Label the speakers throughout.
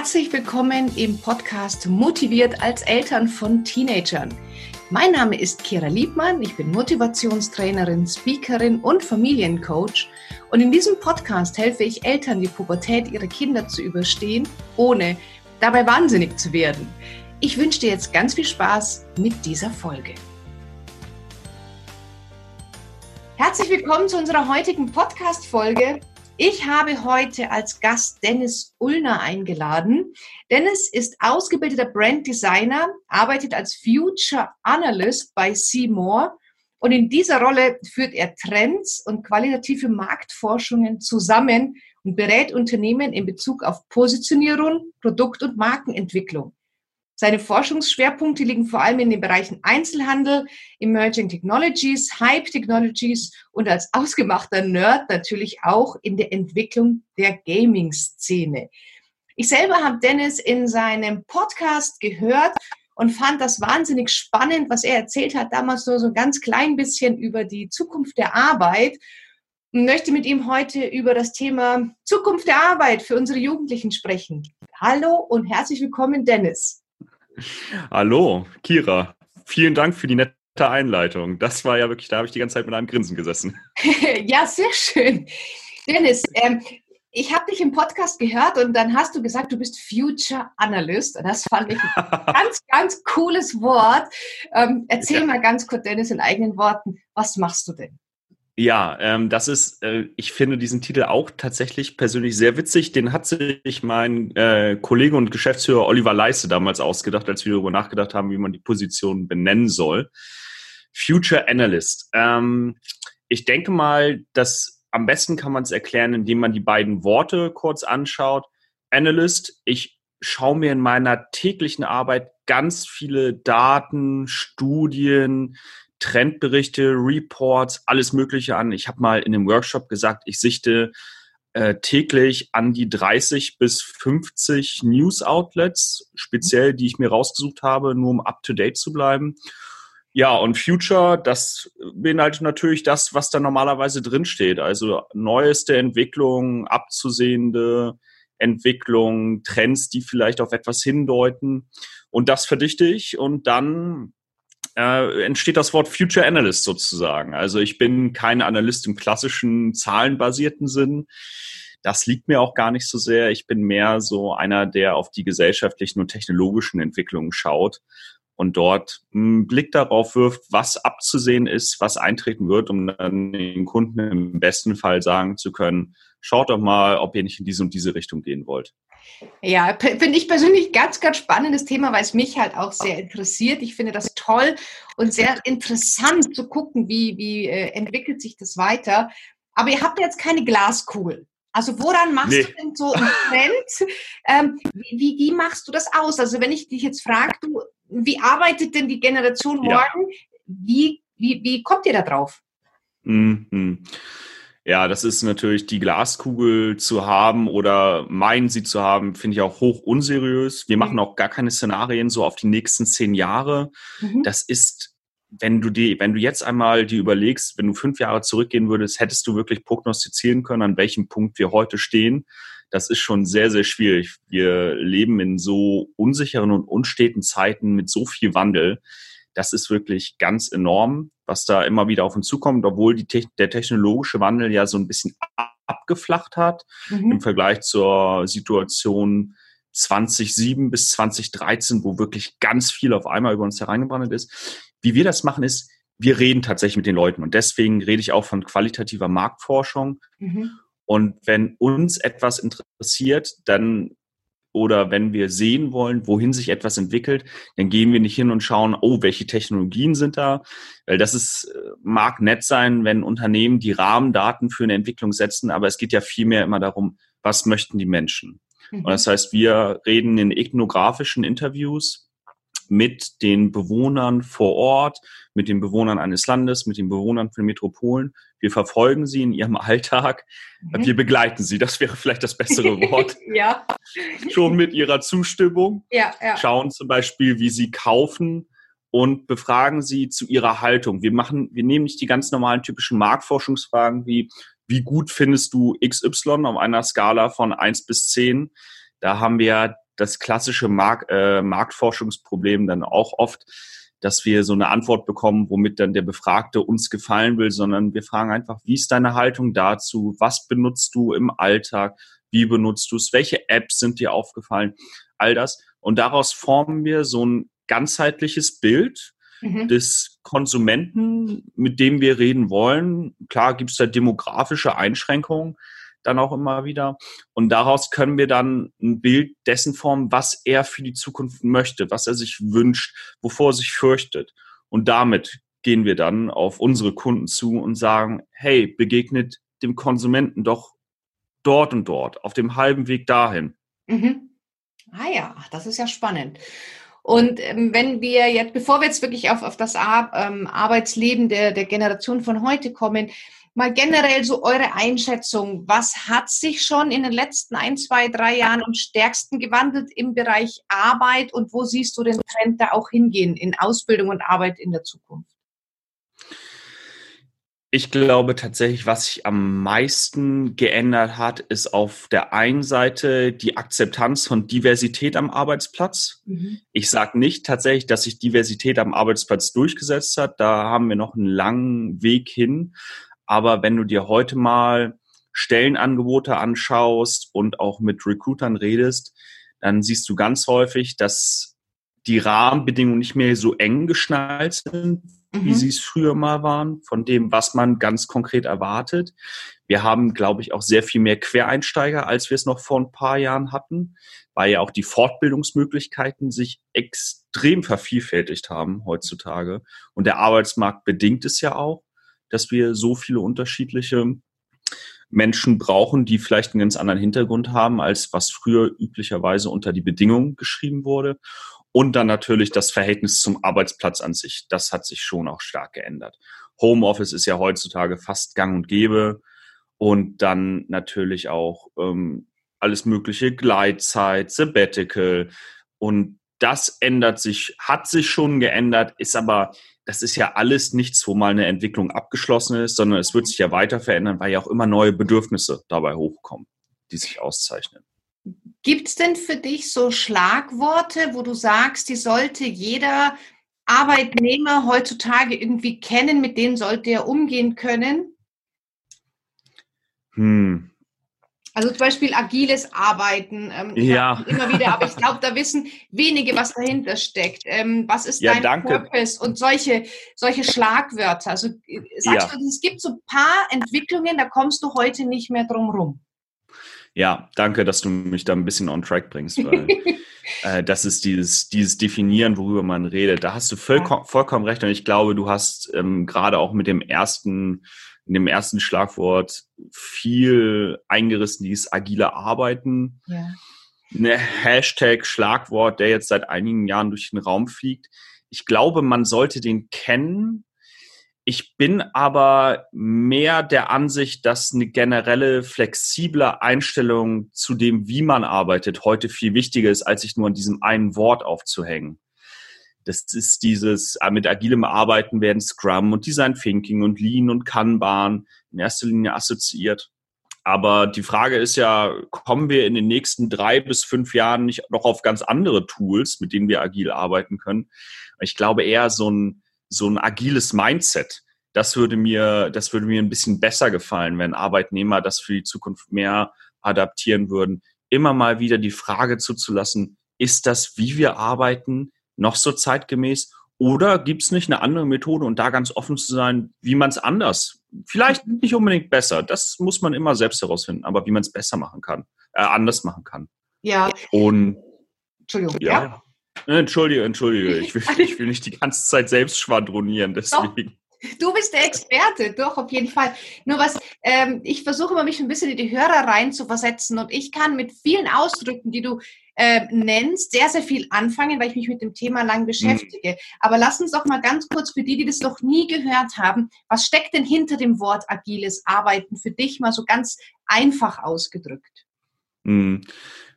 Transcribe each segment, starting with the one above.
Speaker 1: Herzlich willkommen im Podcast Motiviert als Eltern von Teenagern. Mein Name ist Kira Liebmann, ich bin Motivationstrainerin, Speakerin und Familiencoach und in diesem Podcast helfe ich Eltern, die Pubertät ihrer Kinder zu überstehen, ohne dabei wahnsinnig zu werden. Ich wünsche dir jetzt ganz viel Spaß mit dieser Folge. Herzlich willkommen zu unserer heutigen Podcast-Folge. Ich habe heute als Gast Dennis Ullner eingeladen. Dennis ist ausgebildeter Brand Designer, arbeitet als Future Analyst bei Seymour und in dieser Rolle führt er Trends und qualitative Marktforschungen zusammen und berät Unternehmen in Bezug auf Positionierung, Produkt- und Markenentwicklung. Seine Forschungsschwerpunkte liegen vor allem in den Bereichen Einzelhandel, Emerging Technologies, Hype Technologies und als ausgemachter Nerd natürlich auch in der Entwicklung der Gaming-Szene. Ich selber habe Dennis in seinem Podcast gehört und fand das wahnsinnig spannend, was er erzählt hat, damals nur so ein ganz klein bisschen über die Zukunft der Arbeit und möchte mit ihm heute über das Thema Zukunft der Arbeit für unsere Jugendlichen sprechen. Hallo und herzlich willkommen, Dennis.
Speaker 2: Hallo, Kira. Vielen Dank für die nette Einleitung. Das war ja wirklich, da habe ich die ganze Zeit mit einem Grinsen gesessen.
Speaker 1: ja, sehr schön. Dennis, ähm, ich habe dich im Podcast gehört und dann hast du gesagt, du bist Future Analyst. Und das fand ich ein ganz, ganz cooles Wort. Ähm, erzähl ja. mal ganz kurz, Dennis, in eigenen Worten, was machst du denn?
Speaker 2: Ja, ähm, das ist, äh, ich finde diesen Titel auch tatsächlich persönlich sehr witzig. Den hat sich mein äh, Kollege und Geschäftsführer Oliver Leiste damals ausgedacht, als wir darüber nachgedacht haben, wie man die Position benennen soll. Future Analyst. Ähm, ich denke mal, dass am besten kann man es erklären, indem man die beiden Worte kurz anschaut. Analyst, ich schaue mir in meiner täglichen Arbeit ganz viele Daten, Studien, Trendberichte, Reports, alles Mögliche an. Ich habe mal in einem Workshop gesagt, ich sichte äh, täglich an die 30 bis 50 News-Outlets, speziell, die ich mir rausgesucht habe, nur um up-to-date zu bleiben. Ja, und Future, das beinhaltet natürlich das, was da normalerweise drinsteht. Also neueste Entwicklungen, abzusehende Entwicklungen, Trends, die vielleicht auf etwas hindeuten. Und das verdichte ich und dann äh, entsteht das Wort Future Analyst sozusagen. Also ich bin kein Analyst im klassischen zahlenbasierten Sinn. Das liegt mir auch gar nicht so sehr. Ich bin mehr so einer, der auf die gesellschaftlichen und technologischen Entwicklungen schaut und dort einen Blick darauf wirft, was abzusehen ist, was eintreten wird, um dann den Kunden im besten Fall sagen zu können, schaut doch mal, ob ihr nicht in diese und diese Richtung gehen wollt.
Speaker 1: Ja, finde ich persönlich ganz, ganz spannendes Thema, weil es mich halt auch sehr interessiert. Ich finde das toll und sehr interessant zu gucken, wie, wie äh, entwickelt sich das weiter. Aber ihr habt jetzt keine Glaskugel. Also woran machst nee. du denn so einen Trend? Ähm, wie, wie, machst du das aus? Also wenn ich dich jetzt frage, du, wie arbeitet denn die Generation morgen? Ja. Wie, wie, wie kommt ihr da drauf?
Speaker 2: Mhm. Ja, das ist natürlich die Glaskugel zu haben oder meinen sie zu haben, finde ich auch hoch unseriös. Wir machen auch gar keine Szenarien so auf die nächsten zehn Jahre. Mhm. Das ist, wenn du die, wenn du jetzt einmal die überlegst, wenn du fünf Jahre zurückgehen würdest, hättest du wirklich prognostizieren können, an welchem Punkt wir heute stehen. Das ist schon sehr, sehr schwierig. Wir leben in so unsicheren und unsteten Zeiten mit so viel Wandel das ist wirklich ganz enorm, was da immer wieder auf uns zukommt, obwohl die, der technologische Wandel ja so ein bisschen abgeflacht hat mhm. im Vergleich zur Situation 2007 bis 2013, wo wirklich ganz viel auf einmal über uns hereingebrannt ist. Wie wir das machen, ist, wir reden tatsächlich mit den Leuten und deswegen rede ich auch von qualitativer Marktforschung. Mhm. Und wenn uns etwas interessiert, dann oder wenn wir sehen wollen, wohin sich etwas entwickelt, dann gehen wir nicht hin und schauen, oh, welche Technologien sind da, weil das ist, äh, mag nett sein, wenn Unternehmen die Rahmendaten für eine Entwicklung setzen, aber es geht ja vielmehr immer darum, was möchten die Menschen? Mhm. Und das heißt, wir reden in ethnografischen Interviews mit den Bewohnern vor Ort, mit den Bewohnern eines Landes, mit den Bewohnern von Metropolen. Wir verfolgen sie in ihrem Alltag. Mhm. Wir begleiten sie, das wäre vielleicht das bessere Wort. ja. Schon mit ihrer Zustimmung. Ja, ja. Schauen zum Beispiel, wie sie kaufen und befragen sie zu ihrer Haltung. Wir machen, wir nehmen nicht die ganz normalen typischen Marktforschungsfragen wie, wie gut findest du XY auf einer Skala von eins bis zehn? Da haben wir das klassische Mark äh, Marktforschungsproblem dann auch oft, dass wir so eine Antwort bekommen, womit dann der Befragte uns gefallen will, sondern wir fragen einfach, wie ist deine Haltung dazu? Was benutzt du im Alltag? Wie benutzt du es? Welche Apps sind dir aufgefallen? All das. Und daraus formen wir so ein ganzheitliches Bild mhm. des Konsumenten, mit dem wir reden wollen. Klar gibt es da demografische Einschränkungen, dann auch immer wieder. Und daraus können wir dann ein Bild dessen formen, was er für die Zukunft möchte, was er sich wünscht, wovor er sich fürchtet. Und damit gehen wir dann auf unsere Kunden zu und sagen, hey, begegnet dem Konsumenten doch dort und dort, auf dem halben Weg dahin.
Speaker 1: Mhm. Ah ja, das ist ja spannend. Und ähm, wenn wir jetzt, bevor wir jetzt wirklich auf, auf das Ar ähm, Arbeitsleben der, der Generation von heute kommen, mal generell so eure Einschätzung. Was hat sich schon in den letzten ein, zwei, drei Jahren am stärksten gewandelt im Bereich Arbeit und wo siehst du den Trend da auch hingehen in Ausbildung und Arbeit in der Zukunft?
Speaker 2: Ich glaube tatsächlich, was sich am meisten geändert hat, ist auf der einen Seite die Akzeptanz von Diversität am Arbeitsplatz. Mhm. Ich sage nicht tatsächlich, dass sich Diversität am Arbeitsplatz durchgesetzt hat. Da haben wir noch einen langen Weg hin. Aber wenn du dir heute mal Stellenangebote anschaust und auch mit Recruitern redest, dann siehst du ganz häufig, dass die Rahmenbedingungen nicht mehr so eng geschnallt sind, mhm. wie sie es früher mal waren, von dem, was man ganz konkret erwartet. Wir haben, glaube ich, auch sehr viel mehr Quereinsteiger, als wir es noch vor ein paar Jahren hatten, weil ja auch die Fortbildungsmöglichkeiten sich extrem vervielfältigt haben heutzutage. Und der Arbeitsmarkt bedingt es ja auch dass wir so viele unterschiedliche Menschen brauchen, die vielleicht einen ganz anderen Hintergrund haben, als was früher üblicherweise unter die Bedingungen geschrieben wurde. Und dann natürlich das Verhältnis zum Arbeitsplatz an sich. Das hat sich schon auch stark geändert. Homeoffice ist ja heutzutage fast gang und gäbe. Und dann natürlich auch ähm, alles mögliche Gleitzeit, Sabbatical. Und das ändert sich, hat sich schon geändert, ist aber das ist ja alles nichts, wo mal eine Entwicklung abgeschlossen ist, sondern es wird sich ja weiter verändern, weil ja auch immer neue Bedürfnisse dabei hochkommen, die sich auszeichnen.
Speaker 1: Gibt es denn für dich so Schlagworte, wo du sagst, die sollte jeder Arbeitnehmer heutzutage irgendwie kennen, mit denen sollte er umgehen können?
Speaker 2: Hm,
Speaker 1: also zum Beispiel agiles Arbeiten.
Speaker 2: Ähm, ja.
Speaker 1: Immer wieder, aber ich glaube, da wissen wenige, was dahinter steckt. Ähm, was ist ja, dein danke. Purpose und solche, solche Schlagwörter. Also äh, sagst ja. du, es gibt so ein paar Entwicklungen, da kommst du heute nicht mehr drum rum.
Speaker 2: Ja, danke, dass du mich da ein bisschen on track bringst, weil äh, das ist dieses, dieses Definieren, worüber man redet. Da hast du voll, ja. vollkommen recht und ich glaube, du hast ähm, gerade auch mit dem ersten in dem ersten Schlagwort viel eingerissen, dieses agile Arbeiten. Ja. Ne Hashtag Schlagwort, der jetzt seit einigen Jahren durch den Raum fliegt. Ich glaube, man sollte den kennen. Ich bin aber mehr der Ansicht, dass eine generelle flexible Einstellung zu dem, wie man arbeitet, heute viel wichtiger ist, als sich nur an diesem einen Wort aufzuhängen. Das ist dieses, äh, mit agilem Arbeiten werden Scrum und Design Thinking und Lean und Kanban in erster Linie assoziiert. Aber die Frage ist ja, kommen wir in den nächsten drei bis fünf Jahren nicht noch auf ganz andere Tools, mit denen wir agil arbeiten können? Ich glaube eher so ein, so ein agiles Mindset. Das würde mir, das würde mir ein bisschen besser gefallen, wenn Arbeitnehmer das für die Zukunft mehr adaptieren würden. Immer mal wieder die Frage zuzulassen, ist das, wie wir arbeiten, noch so zeitgemäß? Oder gibt es nicht eine andere Methode und da ganz offen zu sein, wie man es anders, vielleicht nicht unbedingt besser, das muss man immer selbst herausfinden, aber wie man es besser machen kann, äh, anders machen kann.
Speaker 1: Ja.
Speaker 2: Und
Speaker 1: Entschuldigung, ja. ja.
Speaker 2: Entschuldige, entschuldige, ich will, ich will nicht die ganze Zeit selbst schwadronieren, deswegen.
Speaker 1: Du bist der Experte, doch, auf jeden Fall. Nur was, ähm, ich versuche immer, mich ein bisschen in die Hörer versetzen und ich kann mit vielen Ausdrücken, die du äh, nennst, sehr, sehr viel anfangen, weil ich mich mit dem Thema lang beschäftige. Mhm. Aber lass uns doch mal ganz kurz für die, die das noch nie gehört haben, was steckt denn hinter dem Wort agiles Arbeiten für dich mal so ganz einfach ausgedrückt?
Speaker 2: Mhm.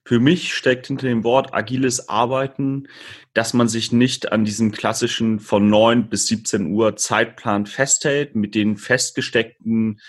Speaker 2: Für mich steckt hinter dem Wort agiles Arbeiten, dass man sich nicht an diesem klassischen von 9 bis 17 Uhr Zeitplan festhält, mit den festgesteckten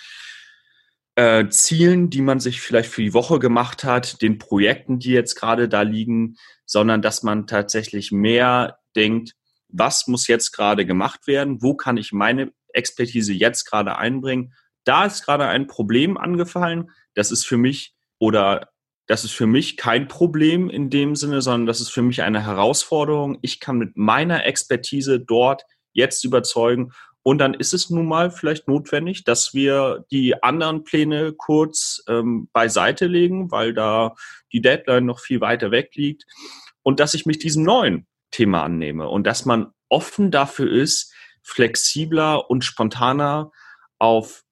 Speaker 2: äh, Zielen, die man sich vielleicht für die Woche gemacht hat, den Projekten, die jetzt gerade da liegen, sondern dass man tatsächlich mehr denkt, was muss jetzt gerade gemacht werden, wo kann ich meine Expertise jetzt gerade einbringen. Da ist gerade ein Problem angefallen, das ist für mich oder das ist für mich kein Problem in dem Sinne, sondern das ist für mich eine Herausforderung. Ich kann mit meiner Expertise dort jetzt überzeugen und dann ist es nun mal vielleicht notwendig, dass wir die anderen Pläne kurz ähm, beiseite legen, weil da die Deadline noch viel weiter weg liegt. Und dass ich mich diesem neuen Thema annehme und dass man offen dafür ist, flexibler und spontaner auf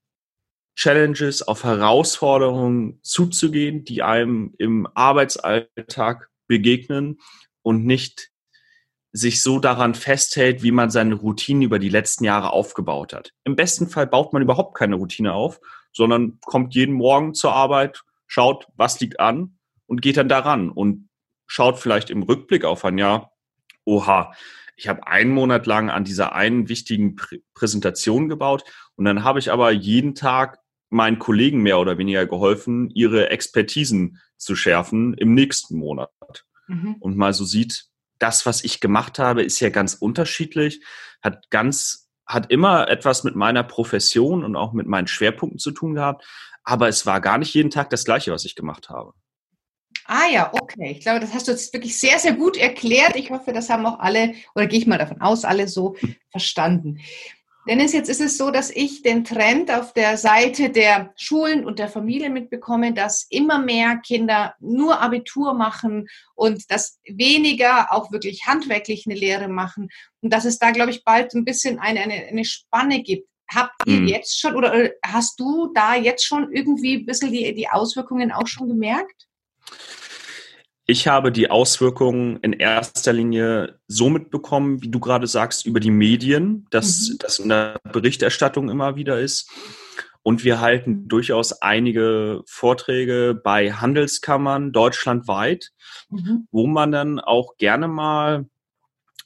Speaker 2: Challenges, auf Herausforderungen zuzugehen, die einem im Arbeitsalltag begegnen und nicht sich so daran festhält, wie man seine Routinen über die letzten Jahre aufgebaut hat. Im besten Fall baut man überhaupt keine Routine auf, sondern kommt jeden Morgen zur Arbeit, schaut, was liegt an und geht dann daran und schaut vielleicht im Rückblick auf ein Jahr, oha, ich habe einen Monat lang an dieser einen wichtigen Prä Präsentation gebaut und dann habe ich aber jeden Tag meinen Kollegen mehr oder weniger geholfen, ihre Expertisen zu schärfen im nächsten Monat. Mhm. Und mal so sieht, das, was ich gemacht habe, ist ja ganz unterschiedlich, hat ganz, hat immer etwas mit meiner Profession und auch mit meinen Schwerpunkten zu tun gehabt. Aber es war gar nicht jeden Tag das Gleiche, was ich gemacht habe.
Speaker 1: Ah ja, okay. Ich glaube, das hast du jetzt wirklich sehr, sehr gut erklärt. Ich hoffe, das haben auch alle, oder gehe ich mal davon aus, alle so verstanden. Dennis, jetzt ist es so, dass ich den Trend auf der Seite der Schulen und der Familie mitbekomme, dass immer mehr Kinder nur Abitur machen und dass weniger auch wirklich handwerklich eine Lehre machen und dass es da, glaube ich, bald ein bisschen eine, eine, eine Spanne gibt. Habt ihr hm. jetzt schon oder hast du da jetzt schon irgendwie ein bisschen die, die Auswirkungen auch schon gemerkt?
Speaker 2: Ich habe die Auswirkungen in erster Linie so mitbekommen, wie du gerade sagst, über die Medien, dass mhm. das in der Berichterstattung immer wieder ist. Und wir halten durchaus einige Vorträge bei Handelskammern deutschlandweit, mhm. wo man dann auch gerne mal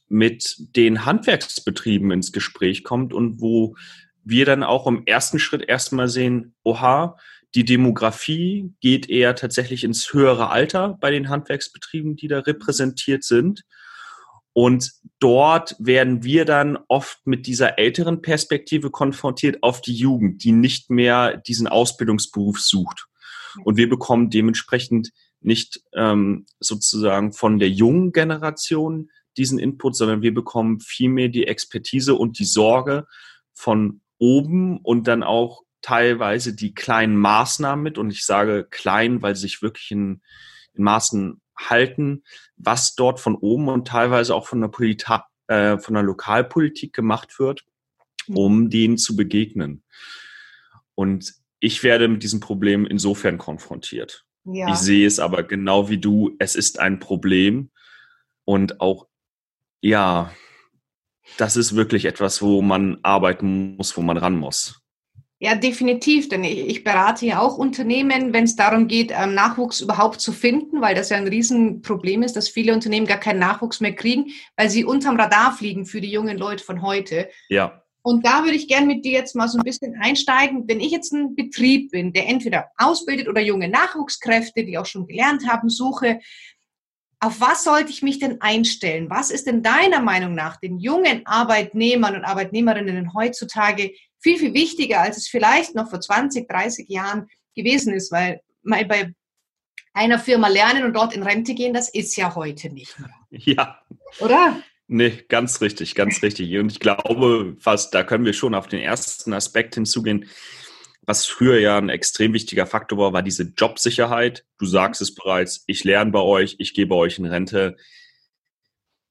Speaker 2: mit den Handwerksbetrieben ins Gespräch kommt und wo wir dann auch im ersten Schritt erstmal sehen, oha, die Demografie geht eher tatsächlich ins höhere Alter bei den Handwerksbetrieben, die da repräsentiert sind. Und dort werden wir dann oft mit dieser älteren Perspektive konfrontiert auf die Jugend, die nicht mehr diesen Ausbildungsberuf sucht. Und wir bekommen dementsprechend nicht ähm, sozusagen von der jungen Generation diesen Input, sondern wir bekommen vielmehr die Expertise und die Sorge von oben und dann auch teilweise die kleinen Maßnahmen mit und ich sage klein, weil sie sich wirklich in, in Maßen halten, was dort von oben und teilweise auch von der, Polita äh, von der Lokalpolitik gemacht wird, mhm. um denen zu begegnen. Und ich werde mit diesem Problem insofern konfrontiert. Ja. Ich sehe es aber genau wie du, es ist ein Problem und auch, ja, das ist wirklich etwas, wo man arbeiten muss, wo man ran muss.
Speaker 1: Ja, definitiv, denn ich berate ja auch Unternehmen, wenn es darum geht, ähm, Nachwuchs überhaupt zu finden, weil das ja ein Riesenproblem ist, dass viele Unternehmen gar keinen Nachwuchs mehr kriegen, weil sie unterm Radar fliegen für die jungen Leute von heute.
Speaker 2: Ja.
Speaker 1: Und da würde ich gerne mit dir jetzt mal so ein bisschen einsteigen. Wenn ich jetzt ein Betrieb bin, der entweder ausbildet oder junge Nachwuchskräfte, die auch schon gelernt haben, suche, auf was sollte ich mich denn einstellen? Was ist denn deiner Meinung nach den jungen Arbeitnehmern und Arbeitnehmerinnen heutzutage viel, viel wichtiger, als es vielleicht noch vor 20, 30 Jahren gewesen ist, weil mal bei einer Firma lernen und dort in Rente gehen, das ist ja heute nicht mehr.
Speaker 2: Ja.
Speaker 1: Oder?
Speaker 2: Nee, ganz richtig, ganz richtig. Und ich glaube, fast, da können wir schon auf den ersten Aspekt hinzugehen. Was früher ja ein extrem wichtiger Faktor war, war diese Jobsicherheit. Du sagst es bereits, ich lerne bei euch, ich gebe euch in Rente.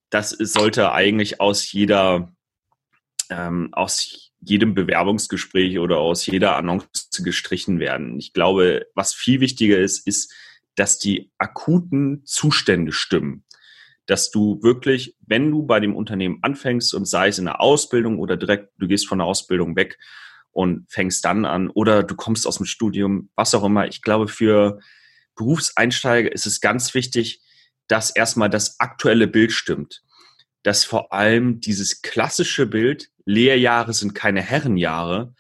Speaker 2: Das sollte eigentlich aus jeder, ähm, aus jedem Bewerbungsgespräch oder aus jeder Annonce gestrichen werden. Ich glaube, was viel wichtiger ist, ist, dass die akuten Zustände stimmen. Dass du wirklich, wenn du bei dem Unternehmen anfängst und sei es in der Ausbildung oder direkt, du gehst von der Ausbildung weg und fängst dann an oder du kommst aus dem Studium, was auch immer. Ich glaube, für Berufseinsteiger ist es ganz wichtig, dass erstmal das aktuelle Bild stimmt. Dass vor allem dieses klassische Bild, Lehrjahre sind keine Herrenjahre,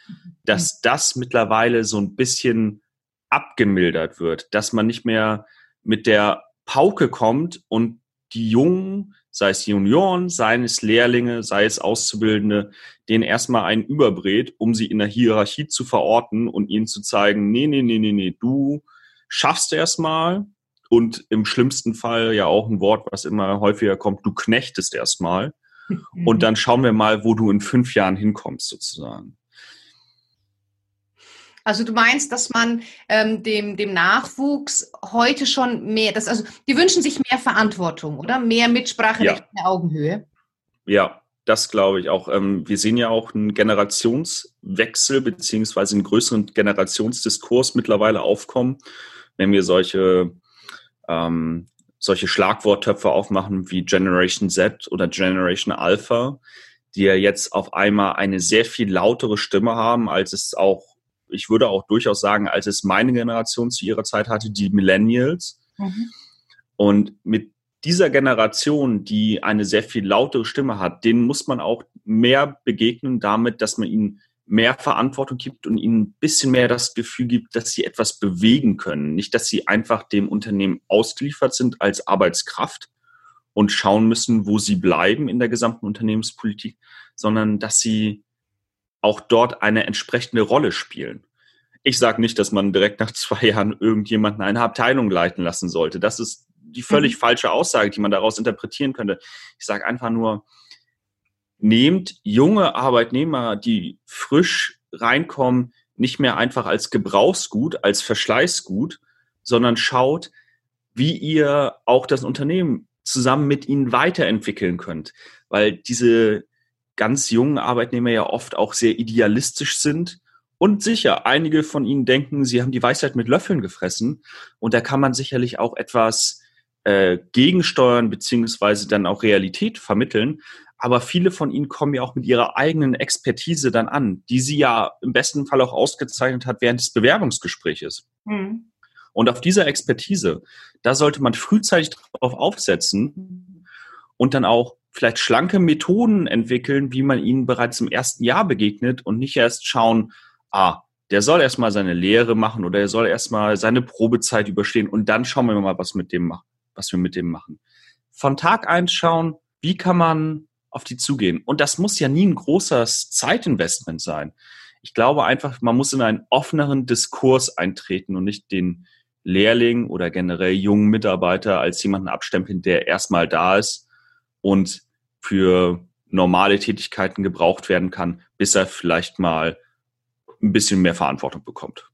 Speaker 2: dass das mittlerweile so ein bisschen abgemildert wird, dass man nicht mehr mit der Pauke kommt und die Jungen, sei es Junioren, sei es Lehrlinge, sei es Auszubildende, denen erstmal einen überbrät, um sie in der Hierarchie zu verorten und ihnen zu zeigen, nee, nee, nee, nee, nee, du schaffst erstmal und im schlimmsten Fall ja auch ein Wort, was immer häufiger kommt, du knechtest erstmal und dann schauen wir mal, wo du in fünf Jahren hinkommst sozusagen.
Speaker 1: Also du meinst, dass man ähm, dem, dem Nachwuchs heute schon mehr, das, also die wünschen sich mehr Verantwortung, oder? Mehr Mitsprache ja. der Augenhöhe.
Speaker 2: Ja, das glaube ich auch. Ähm, wir sehen ja auch einen Generationswechsel beziehungsweise einen größeren Generationsdiskurs mittlerweile aufkommen, wenn wir solche, ähm, solche Schlagworttöpfe aufmachen wie Generation Z oder Generation Alpha, die ja jetzt auf einmal eine sehr viel lautere Stimme haben, als es auch ich würde auch durchaus sagen, als es meine Generation zu ihrer Zeit hatte, die Millennials. Mhm. Und mit dieser Generation, die eine sehr viel lautere Stimme hat, denen muss man auch mehr begegnen damit, dass man ihnen mehr Verantwortung gibt und ihnen ein bisschen mehr das Gefühl gibt, dass sie etwas bewegen können. Nicht, dass sie einfach dem Unternehmen ausgeliefert sind als Arbeitskraft und schauen müssen, wo sie bleiben in der gesamten Unternehmenspolitik, sondern dass sie auch dort eine entsprechende Rolle spielen. Ich sage nicht, dass man direkt nach zwei Jahren irgendjemanden eine Abteilung leiten lassen sollte. Das ist die völlig mhm. falsche Aussage, die man daraus interpretieren könnte. Ich sage einfach nur, nehmt junge Arbeitnehmer, die frisch reinkommen, nicht mehr einfach als Gebrauchsgut, als Verschleißgut, sondern schaut, wie ihr auch das Unternehmen zusammen mit ihnen weiterentwickeln könnt. Weil diese ganz jungen Arbeitnehmer ja oft auch sehr idealistisch sind. Und sicher, einige von ihnen denken, sie haben die Weisheit mit Löffeln gefressen. Und da kann man sicherlich auch etwas äh, gegensteuern, beziehungsweise dann auch Realität vermitteln. Aber viele von ihnen kommen ja auch mit ihrer eigenen Expertise dann an, die sie ja im besten Fall auch ausgezeichnet hat während des Bewerbungsgespräches. Mhm. Und auf dieser Expertise, da sollte man frühzeitig darauf aufsetzen und dann auch vielleicht schlanke Methoden entwickeln, wie man ihnen bereits im ersten Jahr begegnet und nicht erst schauen, ah, der soll erstmal seine Lehre machen oder er soll erstmal seine Probezeit überstehen und dann schauen wir mal, was mit dem was wir mit dem machen. Von Tag eins schauen, wie kann man auf die zugehen? Und das muss ja nie ein großes Zeitinvestment sein. Ich glaube einfach, man muss in einen offeneren Diskurs eintreten und nicht den Lehrling oder generell jungen Mitarbeiter als jemanden abstempeln, der erstmal da ist und für normale Tätigkeiten gebraucht werden kann, bis er vielleicht mal ein bisschen mehr Verantwortung bekommt.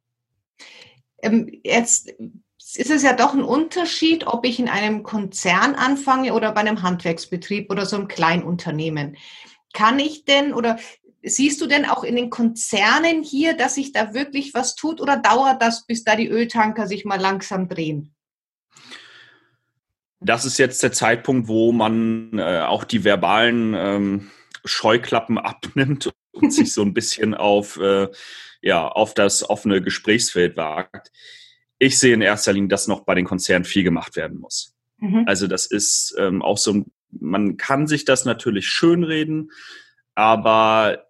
Speaker 1: Ähm, jetzt ist es ja doch ein Unterschied, ob ich in einem Konzern anfange oder bei einem Handwerksbetrieb oder so einem Kleinunternehmen. Kann ich denn oder siehst du denn auch in den Konzernen hier, dass sich da wirklich was tut oder dauert das, bis da die Öltanker sich mal langsam drehen?
Speaker 2: das ist jetzt der Zeitpunkt, wo man äh, auch die verbalen ähm, Scheuklappen abnimmt und sich so ein bisschen auf, äh, ja, auf das offene Gesprächsfeld wagt. Ich sehe in erster Linie, dass noch bei den Konzernen viel gemacht werden muss. Mhm. Also das ist ähm, auch so, man kann sich das natürlich schönreden, aber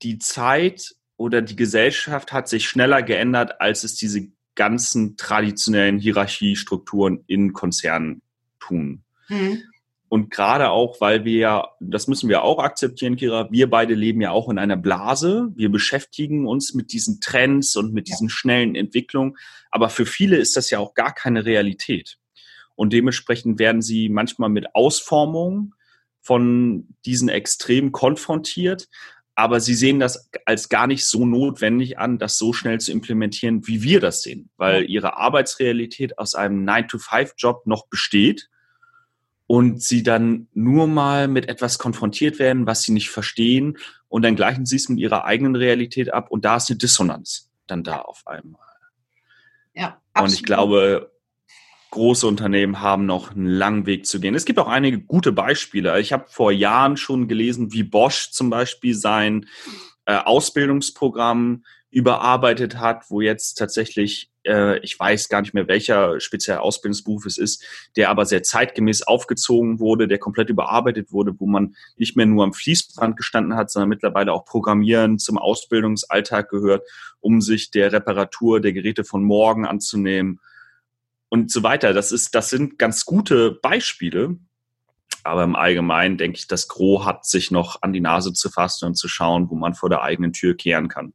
Speaker 2: die Zeit oder die Gesellschaft hat sich schneller geändert, als es diese ganzen traditionellen Hierarchiestrukturen in Konzernen tun. Mhm. Und gerade auch, weil wir ja, das müssen wir auch akzeptieren, Kira, wir beide leben ja auch in einer Blase. Wir beschäftigen uns mit diesen Trends und mit diesen schnellen Entwicklungen. Aber für viele ist das ja auch gar keine Realität. Und dementsprechend werden sie manchmal mit Ausformungen von diesen Extremen konfrontiert. Aber sie sehen das als gar nicht so notwendig an, das so schnell zu implementieren, wie wir das sehen, weil ihre Arbeitsrealität aus einem 9-to-5-Job noch besteht und sie dann nur mal mit etwas konfrontiert werden, was sie nicht verstehen und dann gleichen sie es mit ihrer eigenen Realität ab und da ist eine Dissonanz dann da auf einmal. Ja, absolut. Und ich glaube, große Unternehmen haben noch einen langen Weg zu gehen. Es gibt auch einige gute Beispiele. Ich habe vor Jahren schon gelesen, wie Bosch zum Beispiel sein äh, Ausbildungsprogramm überarbeitet hat, wo jetzt tatsächlich, äh, ich weiß gar nicht mehr, welcher spezielle Ausbildungsberuf es ist, der aber sehr zeitgemäß aufgezogen wurde, der komplett überarbeitet wurde, wo man nicht mehr nur am Fließband gestanden hat, sondern mittlerweile auch Programmieren zum Ausbildungsalltag gehört, um sich der Reparatur der Geräte von morgen anzunehmen und so weiter. Das ist, das sind ganz gute Beispiele. Aber im Allgemeinen denke ich, das Gros hat sich noch an die Nase zu fassen und zu schauen, wo man vor der eigenen Tür kehren kann.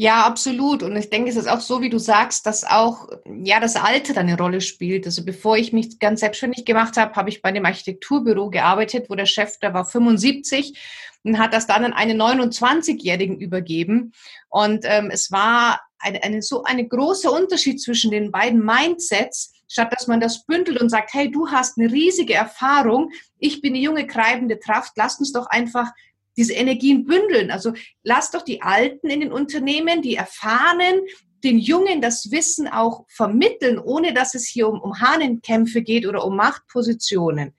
Speaker 1: Ja, absolut. Und ich denke, es ist auch so, wie du sagst, dass auch ja das Alter eine Rolle spielt. Also bevor ich mich ganz selbstständig gemacht habe, habe ich bei einem Architekturbüro gearbeitet, wo der Chef, der war 75 und hat das dann an einen 29-Jährigen übergeben. Und ähm, es war eine, eine, so eine große Unterschied zwischen den beiden Mindsets, statt dass man das bündelt und sagt, hey, du hast eine riesige Erfahrung, ich bin eine junge, treibende Kraft, lass uns doch einfach diese Energien bündeln. Also lass doch die Alten in den Unternehmen, die Erfahrenen, den Jungen das Wissen auch vermitteln, ohne dass es hier um, um Hahnenkämpfe geht oder um Machtpositionen.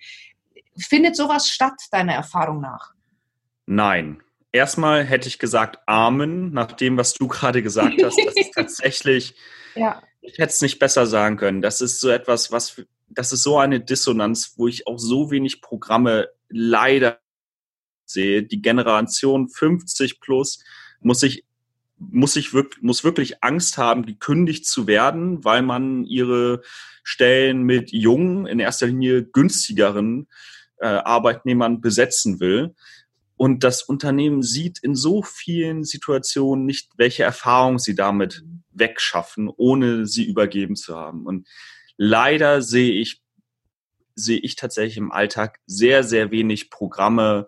Speaker 1: Findet sowas statt, deiner Erfahrung nach?
Speaker 2: Nein. Erstmal hätte ich gesagt Amen, nach dem, was du gerade gesagt hast. Das ist tatsächlich, ja. ich hätte es nicht besser sagen können. Das ist so etwas, was, das ist so eine Dissonanz, wo ich auch so wenig Programme leider sehe, die Generation 50 plus muss sich muss ich wirklich, muss wirklich Angst haben, gekündigt zu werden, weil man ihre Stellen mit jungen, in erster Linie günstigeren äh, Arbeitnehmern besetzen will. Und das Unternehmen sieht in so vielen Situationen nicht, welche Erfahrung sie damit wegschaffen, ohne sie übergeben zu haben. Und leider sehe ich, sehe ich tatsächlich im Alltag sehr, sehr wenig Programme,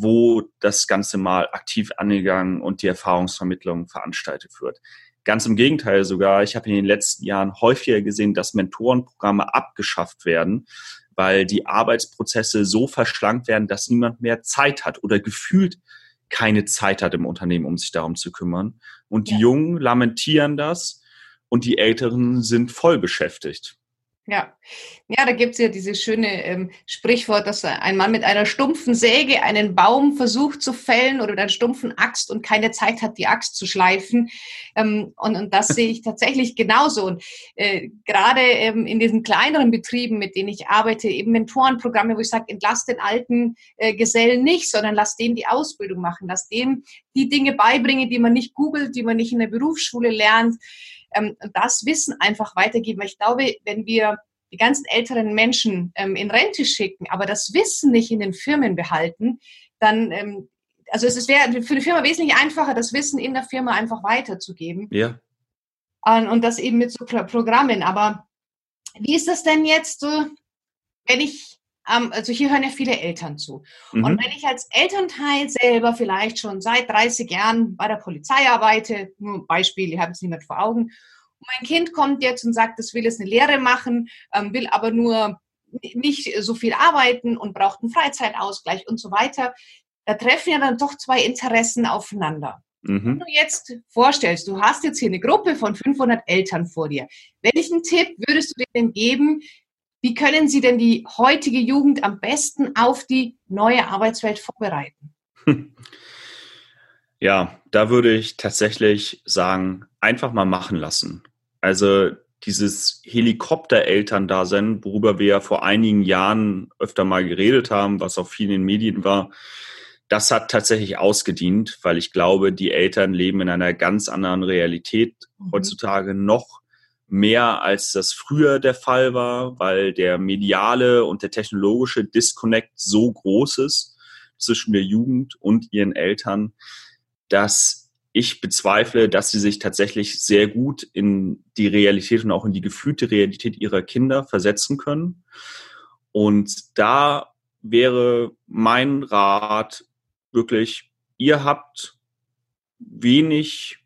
Speaker 2: wo das Ganze mal aktiv angegangen und die Erfahrungsvermittlung veranstaltet wird. Ganz im Gegenteil sogar, ich habe in den letzten Jahren häufiger gesehen, dass Mentorenprogramme abgeschafft werden, weil die Arbeitsprozesse so verschlankt werden, dass niemand mehr Zeit hat oder gefühlt keine Zeit hat im Unternehmen, um sich darum zu kümmern. Und die ja. Jungen lamentieren das und die Älteren sind voll beschäftigt.
Speaker 1: Ja, ja, da gibt es ja dieses schöne ähm, Sprichwort, dass ein Mann mit einer stumpfen Säge einen Baum versucht zu fällen oder mit einer stumpfen Axt und keine Zeit hat, die Axt zu schleifen. Ähm, und, und das sehe ich tatsächlich genauso. Und äh, gerade ähm, in diesen kleineren Betrieben, mit denen ich arbeite, eben Mentorenprogramme, wo ich sage, entlass den alten äh, Gesellen nicht, sondern lass den die Ausbildung machen, lass dem die Dinge beibringen, die man nicht googelt, die man nicht in der Berufsschule lernt ähm, das Wissen einfach weitergeben. Weil ich glaube, wenn wir die ganzen älteren Menschen ähm, in Rente schicken, aber das Wissen nicht in den Firmen behalten, dann, ähm, also es wäre für die Firma wesentlich einfacher, das Wissen in der Firma einfach weiterzugeben.
Speaker 2: Ja.
Speaker 1: Und, und das eben mit so Programmen. Aber wie ist das denn jetzt wenn ich ähm, also hier hören ja viele Eltern zu. Mhm. Und wenn ich als Elternteil selber vielleicht schon seit 30 Jahren bei der Polizei arbeite, nur ein Beispiel, ich habe es mehr vor Augen, und mein Kind kommt jetzt und sagt, es will jetzt eine Lehre machen, ähm, will aber nur nicht so viel arbeiten und braucht einen Freizeitausgleich und so weiter, da treffen ja dann doch zwei Interessen aufeinander. Mhm. Wenn du jetzt vorstellst, du hast jetzt hier eine Gruppe von 500 Eltern vor dir, welchen Tipp würdest du dir denn geben, wie können Sie denn die heutige Jugend am besten auf die neue Arbeitswelt vorbereiten?
Speaker 2: Ja, da würde ich tatsächlich sagen, einfach mal machen lassen. Also dieses Helikopterelterndasein, worüber wir ja vor einigen Jahren öfter mal geredet haben, was auch viel in den Medien war, das hat tatsächlich ausgedient, weil ich glaube, die Eltern leben in einer ganz anderen Realität mhm. heutzutage noch mehr als das früher der Fall war, weil der mediale und der technologische Disconnect so groß ist zwischen der Jugend und ihren Eltern, dass ich bezweifle, dass sie sich tatsächlich sehr gut in die Realität und auch in die gefühlte Realität ihrer Kinder versetzen können. Und da wäre mein Rat wirklich, ihr habt wenig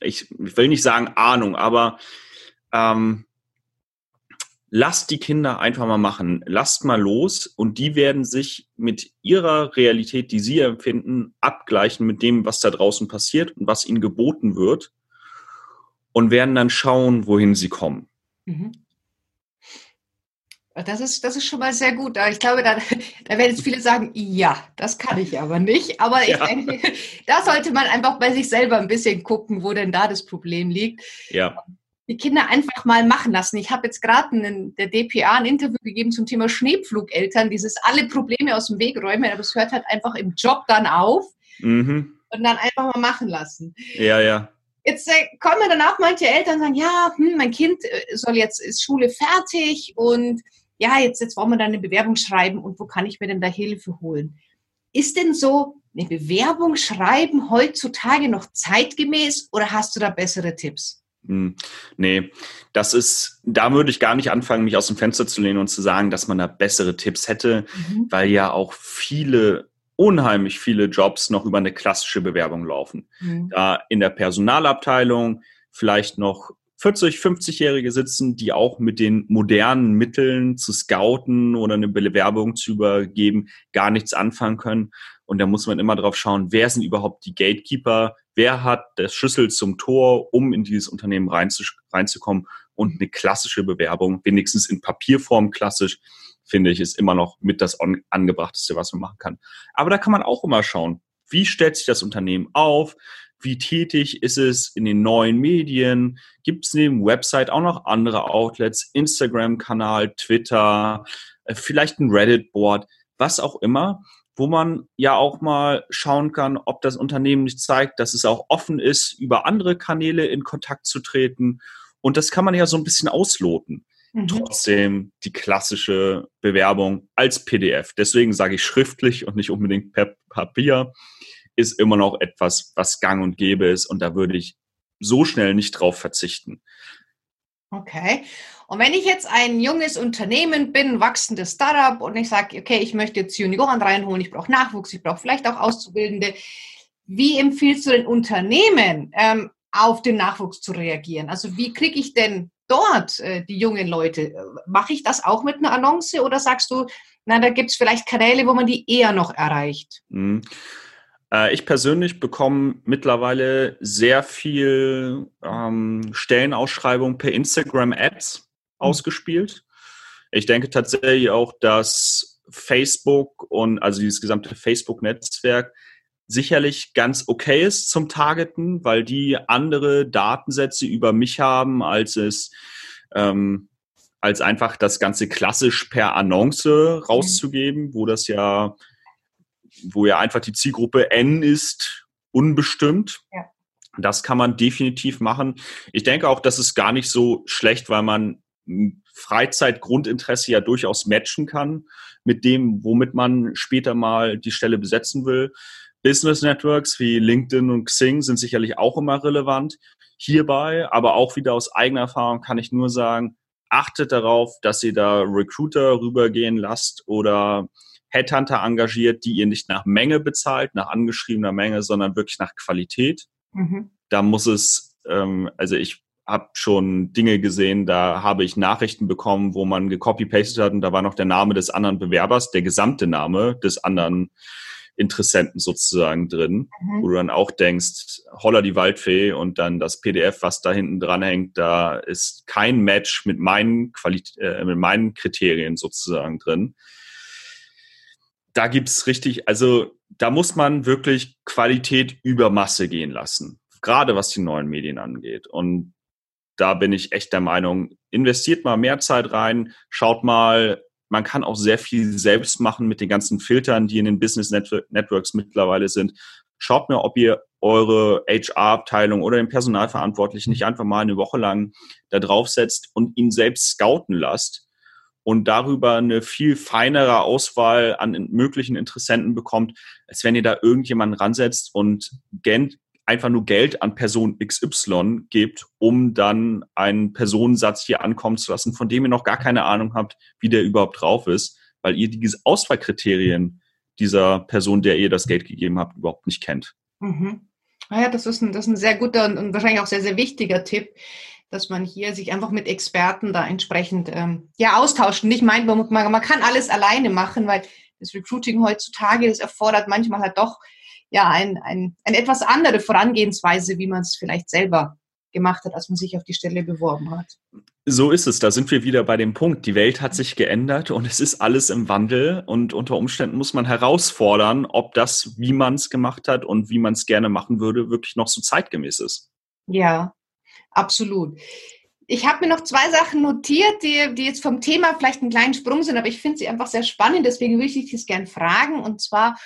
Speaker 2: ich, ich will nicht sagen Ahnung, aber ähm, lasst die Kinder einfach mal machen, lasst mal los und die werden sich mit ihrer Realität, die sie empfinden, abgleichen mit dem, was da draußen passiert und was ihnen geboten wird und werden dann schauen, wohin sie kommen. Mhm.
Speaker 1: Das ist, das ist schon mal sehr gut. Ich glaube, da, da werden jetzt viele sagen, ja, das kann ich aber nicht. Aber ich ja. denke, da sollte man einfach bei sich selber ein bisschen gucken, wo denn da das Problem liegt.
Speaker 2: Ja.
Speaker 1: Die Kinder einfach mal machen lassen. Ich habe jetzt gerade der DPA ein Interview gegeben zum Thema Schneepflugeltern, dieses alle Probleme aus dem Weg räumen, aber es hört halt einfach im Job dann auf mhm. und dann einfach mal machen lassen.
Speaker 2: Ja, ja.
Speaker 1: Jetzt äh, kommen dann auch manche Eltern und sagen, ja, hm, mein Kind äh, soll jetzt, ist Schule fertig und ja, jetzt, jetzt wollen wir da eine Bewerbung schreiben und wo kann ich mir denn da Hilfe holen? Ist denn so eine Bewerbung schreiben heutzutage noch zeitgemäß oder hast du da bessere Tipps?
Speaker 2: Hm, nee, das ist, da würde ich gar nicht anfangen, mich aus dem Fenster zu lehnen und zu sagen, dass man da bessere Tipps hätte, mhm. weil ja auch viele, unheimlich viele Jobs noch über eine klassische Bewerbung laufen. Mhm. Da in der Personalabteilung vielleicht noch 40, 50-Jährige sitzen, die auch mit den modernen Mitteln zu scouten oder eine Bewerbung zu übergeben, gar nichts anfangen können. Und da muss man immer drauf schauen, wer sind überhaupt die Gatekeeper, wer hat das Schlüssel zum Tor, um in dieses Unternehmen reinzukommen. Und eine klassische Bewerbung, wenigstens in Papierform klassisch, finde ich, ist immer noch mit das angebrachteste, was man machen kann. Aber da kann man auch immer schauen, wie stellt sich das Unternehmen auf? Wie tätig ist es in den neuen Medien? Gibt es neben Website auch noch andere Outlets, Instagram-Kanal, Twitter, äh, vielleicht ein Reddit-Board, was auch immer, wo man ja auch mal schauen kann, ob das Unternehmen nicht zeigt, dass es auch offen ist, über andere Kanäle in Kontakt zu treten. Und das kann man ja so ein bisschen ausloten. Mhm. Trotzdem die klassische Bewerbung als PDF. Deswegen sage ich schriftlich und nicht unbedingt per Papier ist immer noch etwas, was gang und gäbe ist und da würde ich so schnell nicht drauf verzichten.
Speaker 1: Okay. Und wenn ich jetzt ein junges Unternehmen bin, wachsendes Startup und ich sage, okay, ich möchte jetzt Junioren reinholen, ich brauche Nachwuchs, ich brauche vielleicht auch Auszubildende, wie empfiehlst du den Unternehmen, ähm, auf den Nachwuchs zu reagieren? Also wie kriege ich denn dort äh, die jungen Leute? Mache ich das auch mit einer Annonce oder sagst du, na, da gibt es vielleicht Kanäle, wo man die eher noch erreicht?
Speaker 2: Mhm. Äh, ich persönlich bekomme mittlerweile sehr viel ähm, Stellenausschreibung per Instagram Ads mhm. ausgespielt. Ich denke tatsächlich auch, dass Facebook und also dieses gesamte Facebook-Netzwerk sicherlich ganz okay ist zum Targeten, weil die andere Datensätze über mich haben, als es ähm, als einfach das Ganze klassisch per Annonce mhm. rauszugeben, wo das ja wo ja einfach die Zielgruppe N ist, unbestimmt. Ja. Das kann man definitiv machen. Ich denke auch, das ist gar nicht so schlecht, weil man Freizeitgrundinteresse ja durchaus matchen kann mit dem, womit man später mal die Stelle besetzen will. Business Networks wie LinkedIn und Xing sind sicherlich auch immer relevant hierbei, aber auch wieder aus eigener Erfahrung kann ich nur sagen, achtet darauf, dass ihr da Recruiter rübergehen lasst oder Headhunter engagiert, die ihr nicht nach Menge bezahlt, nach angeschriebener Menge, sondern wirklich nach Qualität. Mhm. Da muss es, ähm, also ich habe schon Dinge gesehen, da habe ich Nachrichten bekommen, wo man gecopy-pastet hat und da war noch der Name des anderen Bewerbers, der gesamte Name des anderen Interessenten sozusagen drin, mhm. wo du dann auch denkst, holla die Waldfee und dann das PDF, was da hinten dran hängt, da ist kein Match mit meinen, Qualit äh, mit meinen Kriterien sozusagen drin da gibt's richtig, also da muss man wirklich Qualität über Masse gehen lassen, gerade was die neuen Medien angeht. Und da bin ich echt der Meinung, investiert mal mehr Zeit rein, schaut mal, man kann auch sehr viel selbst machen mit den ganzen Filtern, die in den Business Networks mittlerweile sind. Schaut mir, ob ihr eure HR-Abteilung oder den Personalverantwortlichen nicht einfach mal eine Woche lang da drauf setzt und ihn selbst scouten lasst und darüber eine viel feinere Auswahl an möglichen Interessenten bekommt, als wenn ihr da irgendjemanden ransetzt und einfach nur Geld an Person XY gebt, um dann einen Personensatz hier ankommen zu lassen, von dem ihr noch gar keine Ahnung habt, wie der überhaupt drauf ist, weil ihr diese Auswahlkriterien dieser Person, der ihr das Geld gegeben habt, überhaupt nicht kennt.
Speaker 1: Mhm. Naja, das ist ein, das ist ein sehr guter und wahrscheinlich auch sehr, sehr wichtiger Tipp dass man hier sich einfach mit Experten da entsprechend ähm, ja austauscht. Und ich meine, man, man kann alles alleine machen, weil das Recruiting heutzutage, das erfordert manchmal halt doch ja ein, ein, eine etwas andere Vorangehensweise, wie man es vielleicht selber gemacht hat, als man sich auf die Stelle beworben hat.
Speaker 2: So ist es. Da sind wir wieder bei dem Punkt. Die Welt hat sich geändert und es ist alles im Wandel und unter Umständen muss man herausfordern, ob das, wie man es gemacht hat und wie man es gerne machen würde, wirklich noch so zeitgemäß ist.
Speaker 1: Ja, absolut. Ich habe mir noch zwei Sachen notiert, die, die jetzt vom Thema vielleicht einen kleinen Sprung sind, aber ich finde sie einfach sehr spannend, deswegen würde ich dich das gerne fragen. Und zwar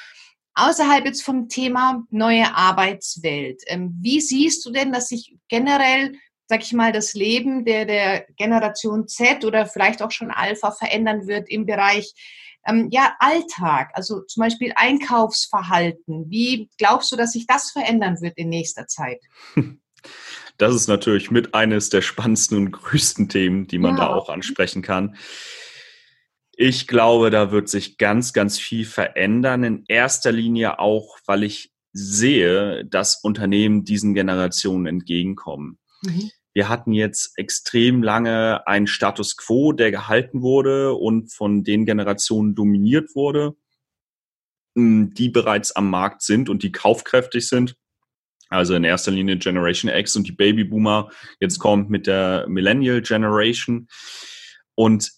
Speaker 1: außerhalb jetzt vom Thema neue Arbeitswelt. Ähm, wie siehst du denn, dass sich generell, sag ich mal, das Leben der, der Generation Z oder vielleicht auch schon Alpha verändern wird im Bereich ähm, ja, Alltag, also zum Beispiel Einkaufsverhalten. Wie glaubst du, dass sich das verändern wird in nächster Zeit?
Speaker 2: Das ist natürlich mit eines der spannendsten und größten Themen, die man ja. da auch ansprechen kann. Ich glaube, da wird sich ganz, ganz viel verändern. In erster Linie auch, weil ich sehe, dass Unternehmen diesen Generationen entgegenkommen. Mhm. Wir hatten jetzt extrem lange einen Status quo, der gehalten wurde und von den Generationen dominiert wurde, die bereits am Markt sind und die kaufkräftig sind. Also in erster Linie Generation X und die Babyboomer. Jetzt kommt mit der Millennial Generation. Und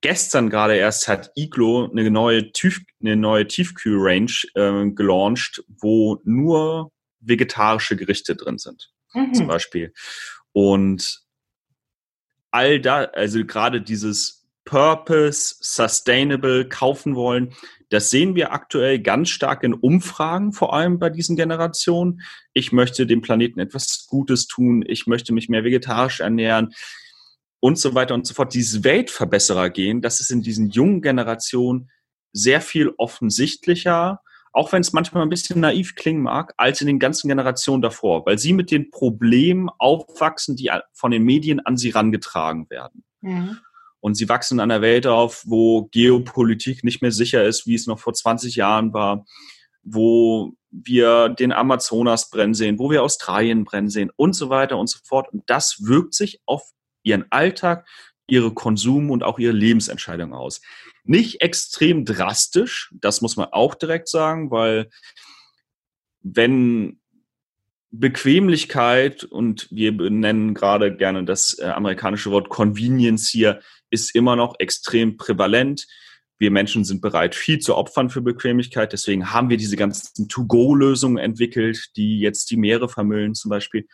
Speaker 2: gestern gerade erst hat Iglo eine neue, Tief, eine neue Tiefkühlrange äh, gelauncht, wo nur vegetarische Gerichte drin sind, mhm. zum Beispiel. Und all da, also gerade dieses Purpose, Sustainable kaufen wollen, das sehen wir aktuell ganz stark in Umfragen, vor allem bei diesen Generationen. Ich möchte dem Planeten etwas Gutes tun, ich möchte mich mehr vegetarisch ernähren und so weiter und so fort, dieses Weltverbesserer gehen, das ist in diesen jungen Generationen sehr viel offensichtlicher, auch wenn es manchmal ein bisschen naiv klingen mag, als in den ganzen Generationen davor, weil sie mit den Problemen aufwachsen, die von den Medien an sie rangetragen werden. Mhm. Und sie wachsen in einer Welt auf, wo Geopolitik nicht mehr sicher ist, wie es noch vor 20 Jahren war, wo wir den Amazonas brennen sehen, wo wir Australien brennen sehen und so weiter und so fort. Und das wirkt sich auf ihren Alltag, ihre Konsum- und auch ihre Lebensentscheidungen aus. Nicht extrem drastisch, das muss man auch direkt sagen, weil wenn Bequemlichkeit und wir benennen gerade gerne das äh, amerikanische Wort Convenience hier, ist immer noch extrem prävalent. Wir Menschen sind bereit, viel zu opfern für Bequemlichkeit. Deswegen haben wir diese ganzen To-Go-Lösungen entwickelt, die jetzt die Meere vermüllen zum Beispiel.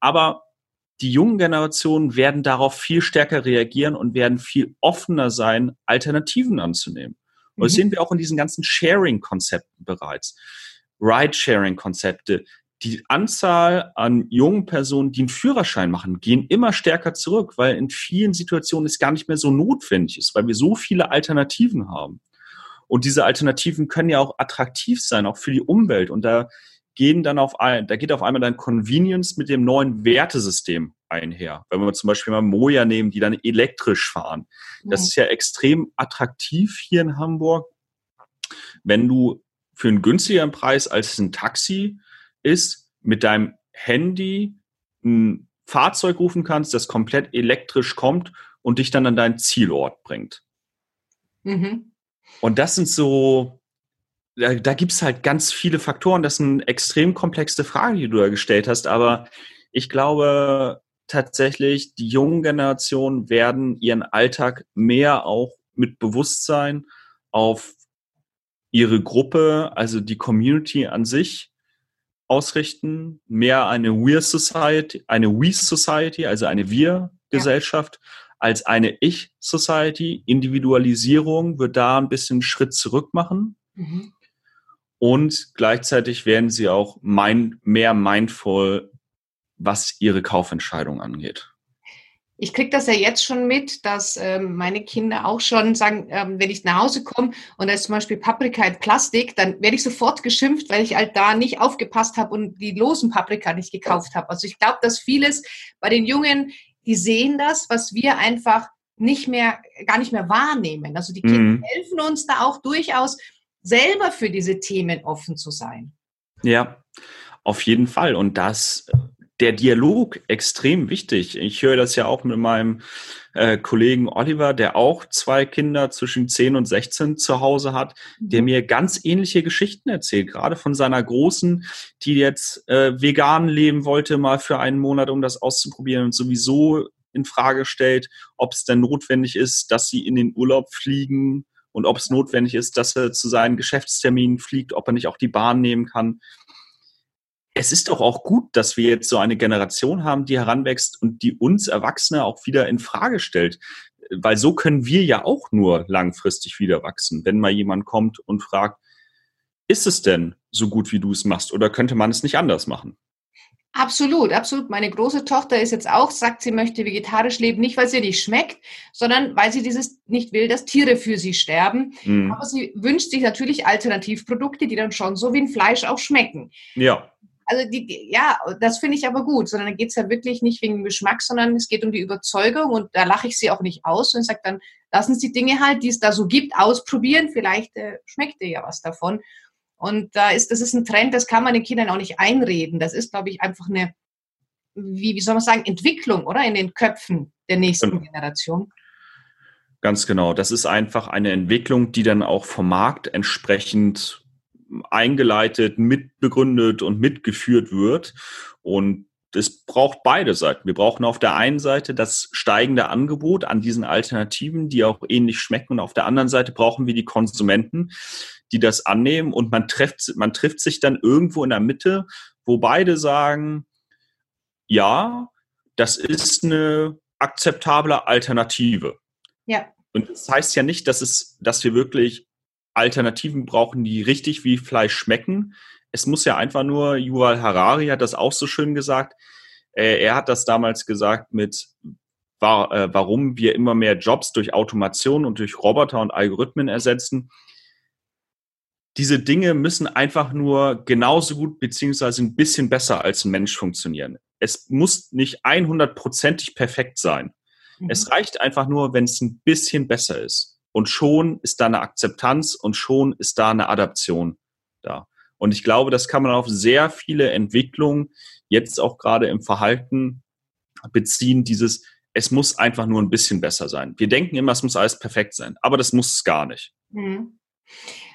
Speaker 2: Aber die jungen Generationen werden darauf viel stärker reagieren und werden viel offener sein, Alternativen anzunehmen. Und mhm. das sehen wir auch in diesen ganzen Sharing-Konzepten bereits. Ride-Sharing-Konzepte. Die Anzahl an jungen Personen, die einen Führerschein machen, gehen immer stärker zurück, weil in vielen Situationen es gar nicht mehr so notwendig ist, weil wir so viele Alternativen haben. Und diese Alternativen können ja auch attraktiv sein, auch für die Umwelt. Und da gehen dann auf ein, da geht auf einmal dann Convenience mit dem neuen Wertesystem einher. Wenn wir zum Beispiel mal Moja nehmen, die dann elektrisch fahren. Das mhm. ist ja extrem attraktiv hier in Hamburg. Wenn du für einen günstigeren Preis als ein Taxi ist, mit deinem Handy ein Fahrzeug rufen kannst, das komplett elektrisch kommt und dich dann an deinen Zielort bringt. Mhm. Und das sind so, da, da gibt es halt ganz viele Faktoren. Das sind extrem komplexe Fragen, die du da gestellt hast. Aber ich glaube tatsächlich, die jungen Generationen werden ihren Alltag mehr auch mit Bewusstsein auf ihre Gruppe, also die Community an sich ausrichten, mehr eine We Society, eine We Society, also eine Wir-Gesellschaft, ja. als eine Ich-Society. Individualisierung wird da ein bisschen Schritt zurück machen. Mhm und gleichzeitig werden sie auch mein, mehr mindful, was ihre Kaufentscheidung angeht.
Speaker 1: Ich kriege das ja jetzt schon mit, dass ähm, meine Kinder auch schon sagen, ähm, wenn ich nach Hause komme und da ist zum Beispiel Paprika in Plastik, dann werde ich sofort geschimpft, weil ich halt da nicht aufgepasst habe und die losen Paprika nicht gekauft habe. Also ich glaube, dass vieles bei den Jungen, die sehen das, was wir einfach nicht mehr, gar nicht mehr wahrnehmen. Also die Kinder mhm. helfen uns da auch durchaus, selber für diese Themen offen zu sein.
Speaker 2: Ja, auf jeden Fall. Und das der Dialog extrem wichtig. Ich höre das ja auch mit meinem äh, Kollegen Oliver, der auch zwei Kinder zwischen 10 und 16 zu Hause hat, der mhm. mir ganz ähnliche Geschichten erzählt, gerade von seiner Großen, die jetzt äh, vegan leben wollte, mal für einen Monat, um das auszuprobieren und sowieso in Frage stellt, ob es denn notwendig ist, dass sie in den Urlaub fliegen und ob es notwendig ist, dass er zu seinen Geschäftsterminen fliegt, ob er nicht auch die Bahn nehmen kann es ist doch auch gut, dass wir jetzt so eine Generation haben, die heranwächst und die uns Erwachsene auch wieder in Frage stellt. Weil so können wir ja auch nur langfristig wieder wachsen, wenn mal jemand kommt und fragt, ist es denn so gut, wie du es machst, oder könnte man es nicht anders machen?
Speaker 1: Absolut, absolut. Meine große Tochter ist jetzt auch, sagt, sie möchte vegetarisch leben, nicht weil sie nicht schmeckt, sondern weil sie dieses nicht will, dass Tiere für sie sterben. Mhm. Aber sie wünscht sich natürlich Alternativprodukte, die dann schon so wie ein Fleisch auch schmecken.
Speaker 2: Ja.
Speaker 1: Also die, ja, das finde ich aber gut, sondern da geht es ja wirklich nicht wegen dem Geschmack, sondern es geht um die Überzeugung und da lache ich sie auch nicht aus und sage dann, lassen Sie die Dinge halt, die es da so gibt, ausprobieren. Vielleicht äh, schmeckt dir ja was davon. Und da ist, das ist ein Trend, das kann man den Kindern auch nicht einreden. Das ist, glaube ich, einfach eine, wie, wie soll man sagen, Entwicklung, oder? In den Köpfen der nächsten genau. Generation.
Speaker 2: Ganz genau. Das ist einfach eine Entwicklung, die dann auch vom Markt entsprechend eingeleitet, mitbegründet und mitgeführt wird. Und es braucht beide Seiten. Wir brauchen auf der einen Seite das steigende Angebot an diesen Alternativen, die auch ähnlich schmecken. Und auf der anderen Seite brauchen wir die Konsumenten, die das annehmen. Und man trifft, man trifft sich dann irgendwo in der Mitte, wo beide sagen, ja, das ist eine akzeptable Alternative. Ja. Und das heißt ja nicht, dass es, dass wir wirklich Alternativen brauchen, die richtig wie Fleisch schmecken. Es muss ja einfach nur, Yuval Harari hat das auch so schön gesagt, äh, er hat das damals gesagt mit, war, äh, warum wir immer mehr Jobs durch Automation und durch Roboter und Algorithmen ersetzen. Diese Dinge müssen einfach nur genauso gut beziehungsweise ein bisschen besser als ein Mensch funktionieren. Es muss nicht 100%ig perfekt sein. Mhm. Es reicht einfach nur, wenn es ein bisschen besser ist. Und schon ist da eine Akzeptanz und schon ist da eine Adaption da. Und ich glaube, das kann man auf sehr viele Entwicklungen jetzt auch gerade im Verhalten beziehen, dieses, es muss einfach nur ein bisschen besser sein. Wir denken immer, es muss alles perfekt sein, aber das muss es gar nicht. Mhm.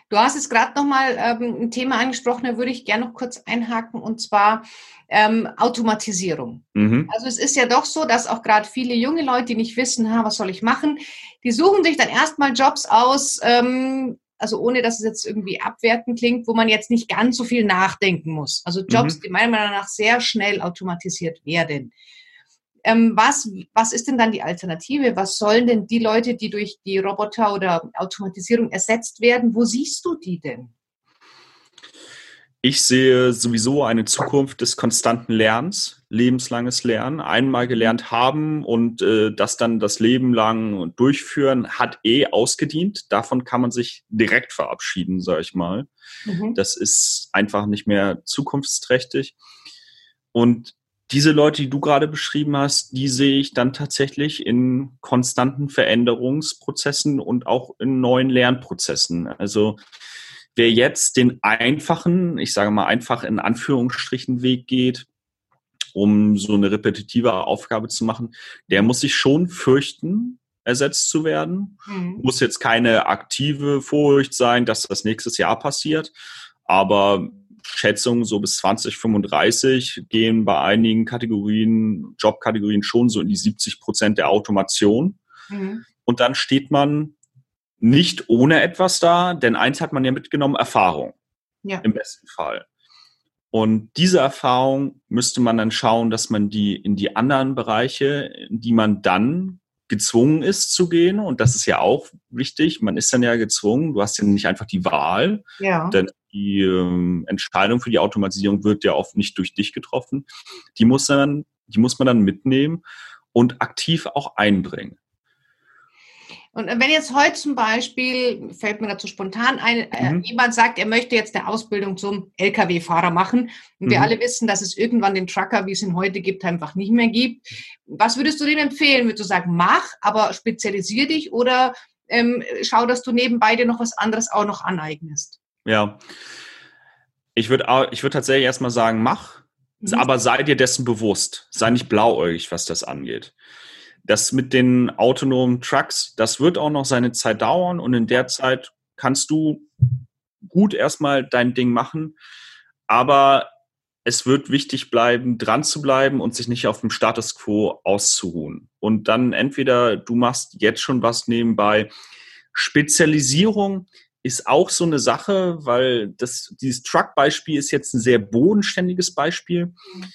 Speaker 1: Du hast jetzt gerade nochmal ähm, ein Thema angesprochen, da würde ich gerne noch kurz einhaken, und zwar ähm, Automatisierung. Mhm. Also es ist ja doch so, dass auch gerade viele junge Leute, die nicht wissen, ha, was soll ich machen, die suchen sich dann erstmal Jobs aus, ähm, also ohne dass es jetzt irgendwie abwertend klingt, wo man jetzt nicht ganz so viel nachdenken muss. Also Jobs, mhm. die meiner Meinung nach sehr schnell automatisiert werden. Ähm, was, was ist denn dann die Alternative? Was sollen denn die Leute, die durch die Roboter oder Automatisierung ersetzt werden, wo siehst du die denn?
Speaker 2: Ich sehe sowieso eine Zukunft des konstanten Lernens, lebenslanges Lernen. Einmal gelernt haben und äh, das dann das Leben lang durchführen, hat eh ausgedient. Davon kann man sich direkt verabschieden, sage ich mal. Mhm. Das ist einfach nicht mehr zukunftsträchtig. Und diese Leute, die du gerade beschrieben hast, die sehe ich dann tatsächlich in konstanten Veränderungsprozessen und auch in neuen Lernprozessen. Also wer jetzt den einfachen, ich sage mal einfach in Anführungsstrichen Weg geht, um so eine repetitive Aufgabe zu machen, der muss sich schon fürchten, ersetzt zu werden. Mhm. Muss jetzt keine aktive Furcht sein, dass das nächstes Jahr passiert. Aber Schätzungen so bis 2035 gehen bei einigen Kategorien, Jobkategorien schon so in die 70 Prozent der Automation. Mhm. Und dann steht man nicht ohne etwas da, denn eins hat man ja mitgenommen, Erfahrung. Ja. Im besten Fall. Und diese Erfahrung müsste man dann schauen, dass man die in die anderen Bereiche, in die man dann gezwungen ist zu gehen, und das ist ja auch wichtig, man ist dann ja gezwungen, du hast ja nicht einfach die Wahl, ja. denn die ähm, Entscheidung für die Automatisierung wird ja oft nicht durch dich getroffen. Die muss dann, die muss man dann mitnehmen und aktiv auch einbringen.
Speaker 1: Und wenn jetzt heute zum Beispiel, fällt mir dazu spontan ein, äh, mhm. jemand sagt, er möchte jetzt eine Ausbildung zum Lkw-Fahrer machen und mhm. wir alle wissen, dass es irgendwann den Trucker, wie es ihn heute gibt, einfach nicht mehr gibt. Was würdest du dem empfehlen? Würdest du sagen, mach, aber spezialisier dich oder ähm, schau, dass du nebenbei dir noch was anderes auch noch aneignest?
Speaker 2: Ja. Ich würde ich würd tatsächlich erstmal sagen, mach. Mhm. Aber sei dir dessen bewusst. Sei nicht blauäugig, was das angeht. Das mit den autonomen Trucks, das wird auch noch seine Zeit dauern und in der Zeit kannst du gut erstmal dein Ding machen. Aber es wird wichtig bleiben, dran zu bleiben und sich nicht auf dem Status quo auszuruhen. Und dann entweder du machst jetzt schon was nebenbei. Spezialisierung ist auch so eine Sache, weil das, dieses Truck-Beispiel ist jetzt ein sehr bodenständiges Beispiel. Mhm.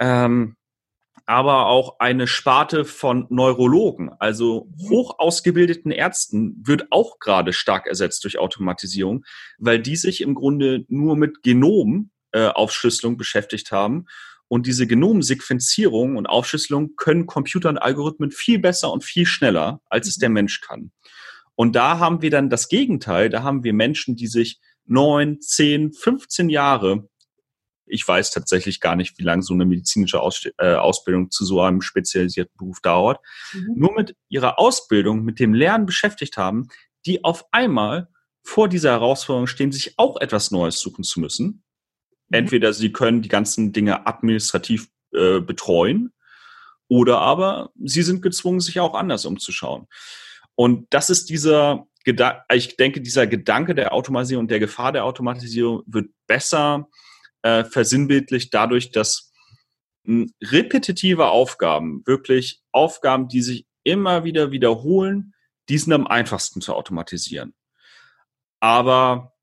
Speaker 2: Ähm, aber auch eine Sparte von Neurologen, also mhm. hoch ausgebildeten Ärzten, wird auch gerade stark ersetzt durch Automatisierung, weil die sich im Grunde nur mit Genomaufschlüsselung äh, beschäftigt haben. Und diese Genomsequenzierung und Aufschlüsselung können Computer und Algorithmen viel besser und viel schneller, als es der mhm. Mensch kann. Und da haben wir dann das Gegenteil. Da haben wir Menschen, die sich neun, zehn, 15 Jahre, ich weiß tatsächlich gar nicht, wie lange so eine medizinische Aus äh, Ausbildung zu so einem spezialisierten Beruf dauert, mhm. nur mit ihrer Ausbildung, mit dem Lernen beschäftigt haben, die auf einmal vor dieser Herausforderung stehen, sich auch etwas Neues suchen zu müssen. Mhm. Entweder sie können die ganzen Dinge administrativ äh, betreuen oder aber sie sind gezwungen, sich auch anders umzuschauen. Und das ist dieser Gedanke, ich denke, dieser Gedanke der Automatisierung und der Gefahr der Automatisierung wird besser äh, versinnbildlich dadurch, dass mh, repetitive Aufgaben, wirklich Aufgaben, die sich immer wieder wiederholen, die sind am einfachsten zu automatisieren. Aber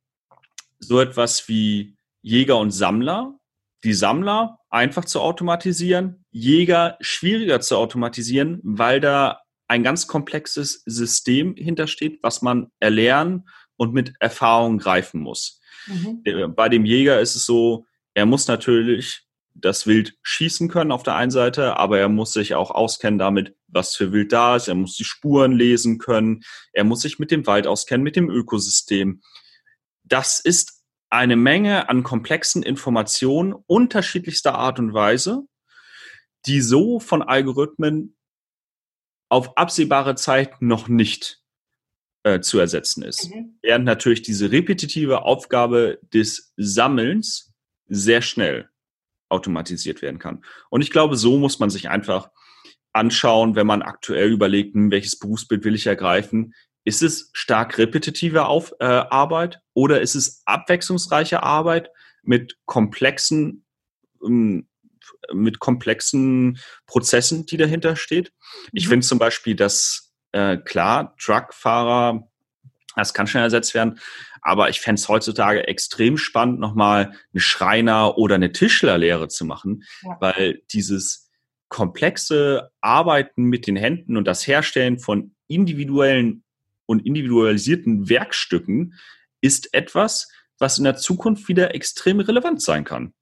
Speaker 2: so etwas wie Jäger und Sammler, die Sammler einfach zu automatisieren, Jäger schwieriger zu automatisieren, weil da ein ganz komplexes System hintersteht, was man erlernen und mit Erfahrung greifen muss. Mhm. Äh, bei dem Jäger ist es so, er muss natürlich das Wild schießen können auf der einen Seite, aber er muss sich auch auskennen damit, was für Wild da ist. Er muss die Spuren lesen können. Er muss sich mit dem Wald auskennen, mit dem Ökosystem. Das ist eine Menge an komplexen Informationen unterschiedlichster Art und Weise, die so von Algorithmen auf absehbare Zeit noch nicht äh, zu ersetzen ist. Mhm. Während natürlich diese repetitive Aufgabe des Sammelns sehr schnell automatisiert werden kann. Und ich glaube, so muss man sich einfach anschauen, wenn man aktuell überlegt, hm, welches Berufsbild will ich ergreifen. Ist es stark repetitive Auf, äh, Arbeit oder ist es abwechslungsreiche Arbeit mit komplexen ähm, mit komplexen Prozessen, die dahinter steht. Ich mhm. finde zum Beispiel, dass äh, klar, Truckfahrer, das kann schnell ersetzt werden, aber ich fände es heutzutage extrem spannend, nochmal eine Schreiner- oder eine Tischlerlehre zu machen, ja. weil dieses komplexe Arbeiten mit den Händen und das Herstellen von individuellen und individualisierten Werkstücken ist etwas, was in der Zukunft wieder extrem relevant sein kann.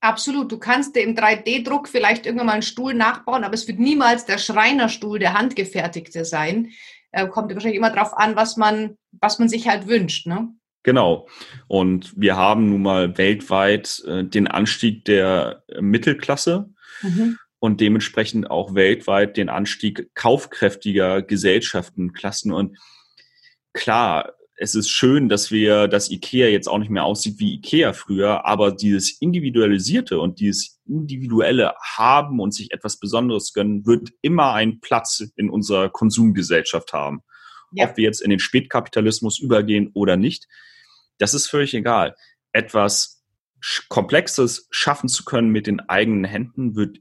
Speaker 1: Absolut. Du kannst dir im 3D-Druck vielleicht irgendwann mal einen Stuhl nachbauen, aber es wird niemals der Schreinerstuhl, der handgefertigte sein. Äh, kommt wahrscheinlich immer darauf an, was man, was man sich halt wünscht. Ne?
Speaker 2: Genau. Und wir haben nun mal weltweit äh, den Anstieg der Mittelklasse mhm. und dementsprechend auch weltweit den Anstieg kaufkräftiger Gesellschaften, Klassen. Und klar, es ist schön, dass wir, dass IKEA jetzt auch nicht mehr aussieht wie IKEA früher, aber dieses Individualisierte und dieses individuelle Haben und sich etwas Besonderes gönnen, wird immer einen Platz in unserer Konsumgesellschaft haben. Ja. Ob wir jetzt in den Spätkapitalismus übergehen oder nicht, das ist völlig egal. Etwas Komplexes schaffen zu können mit den eigenen Händen wird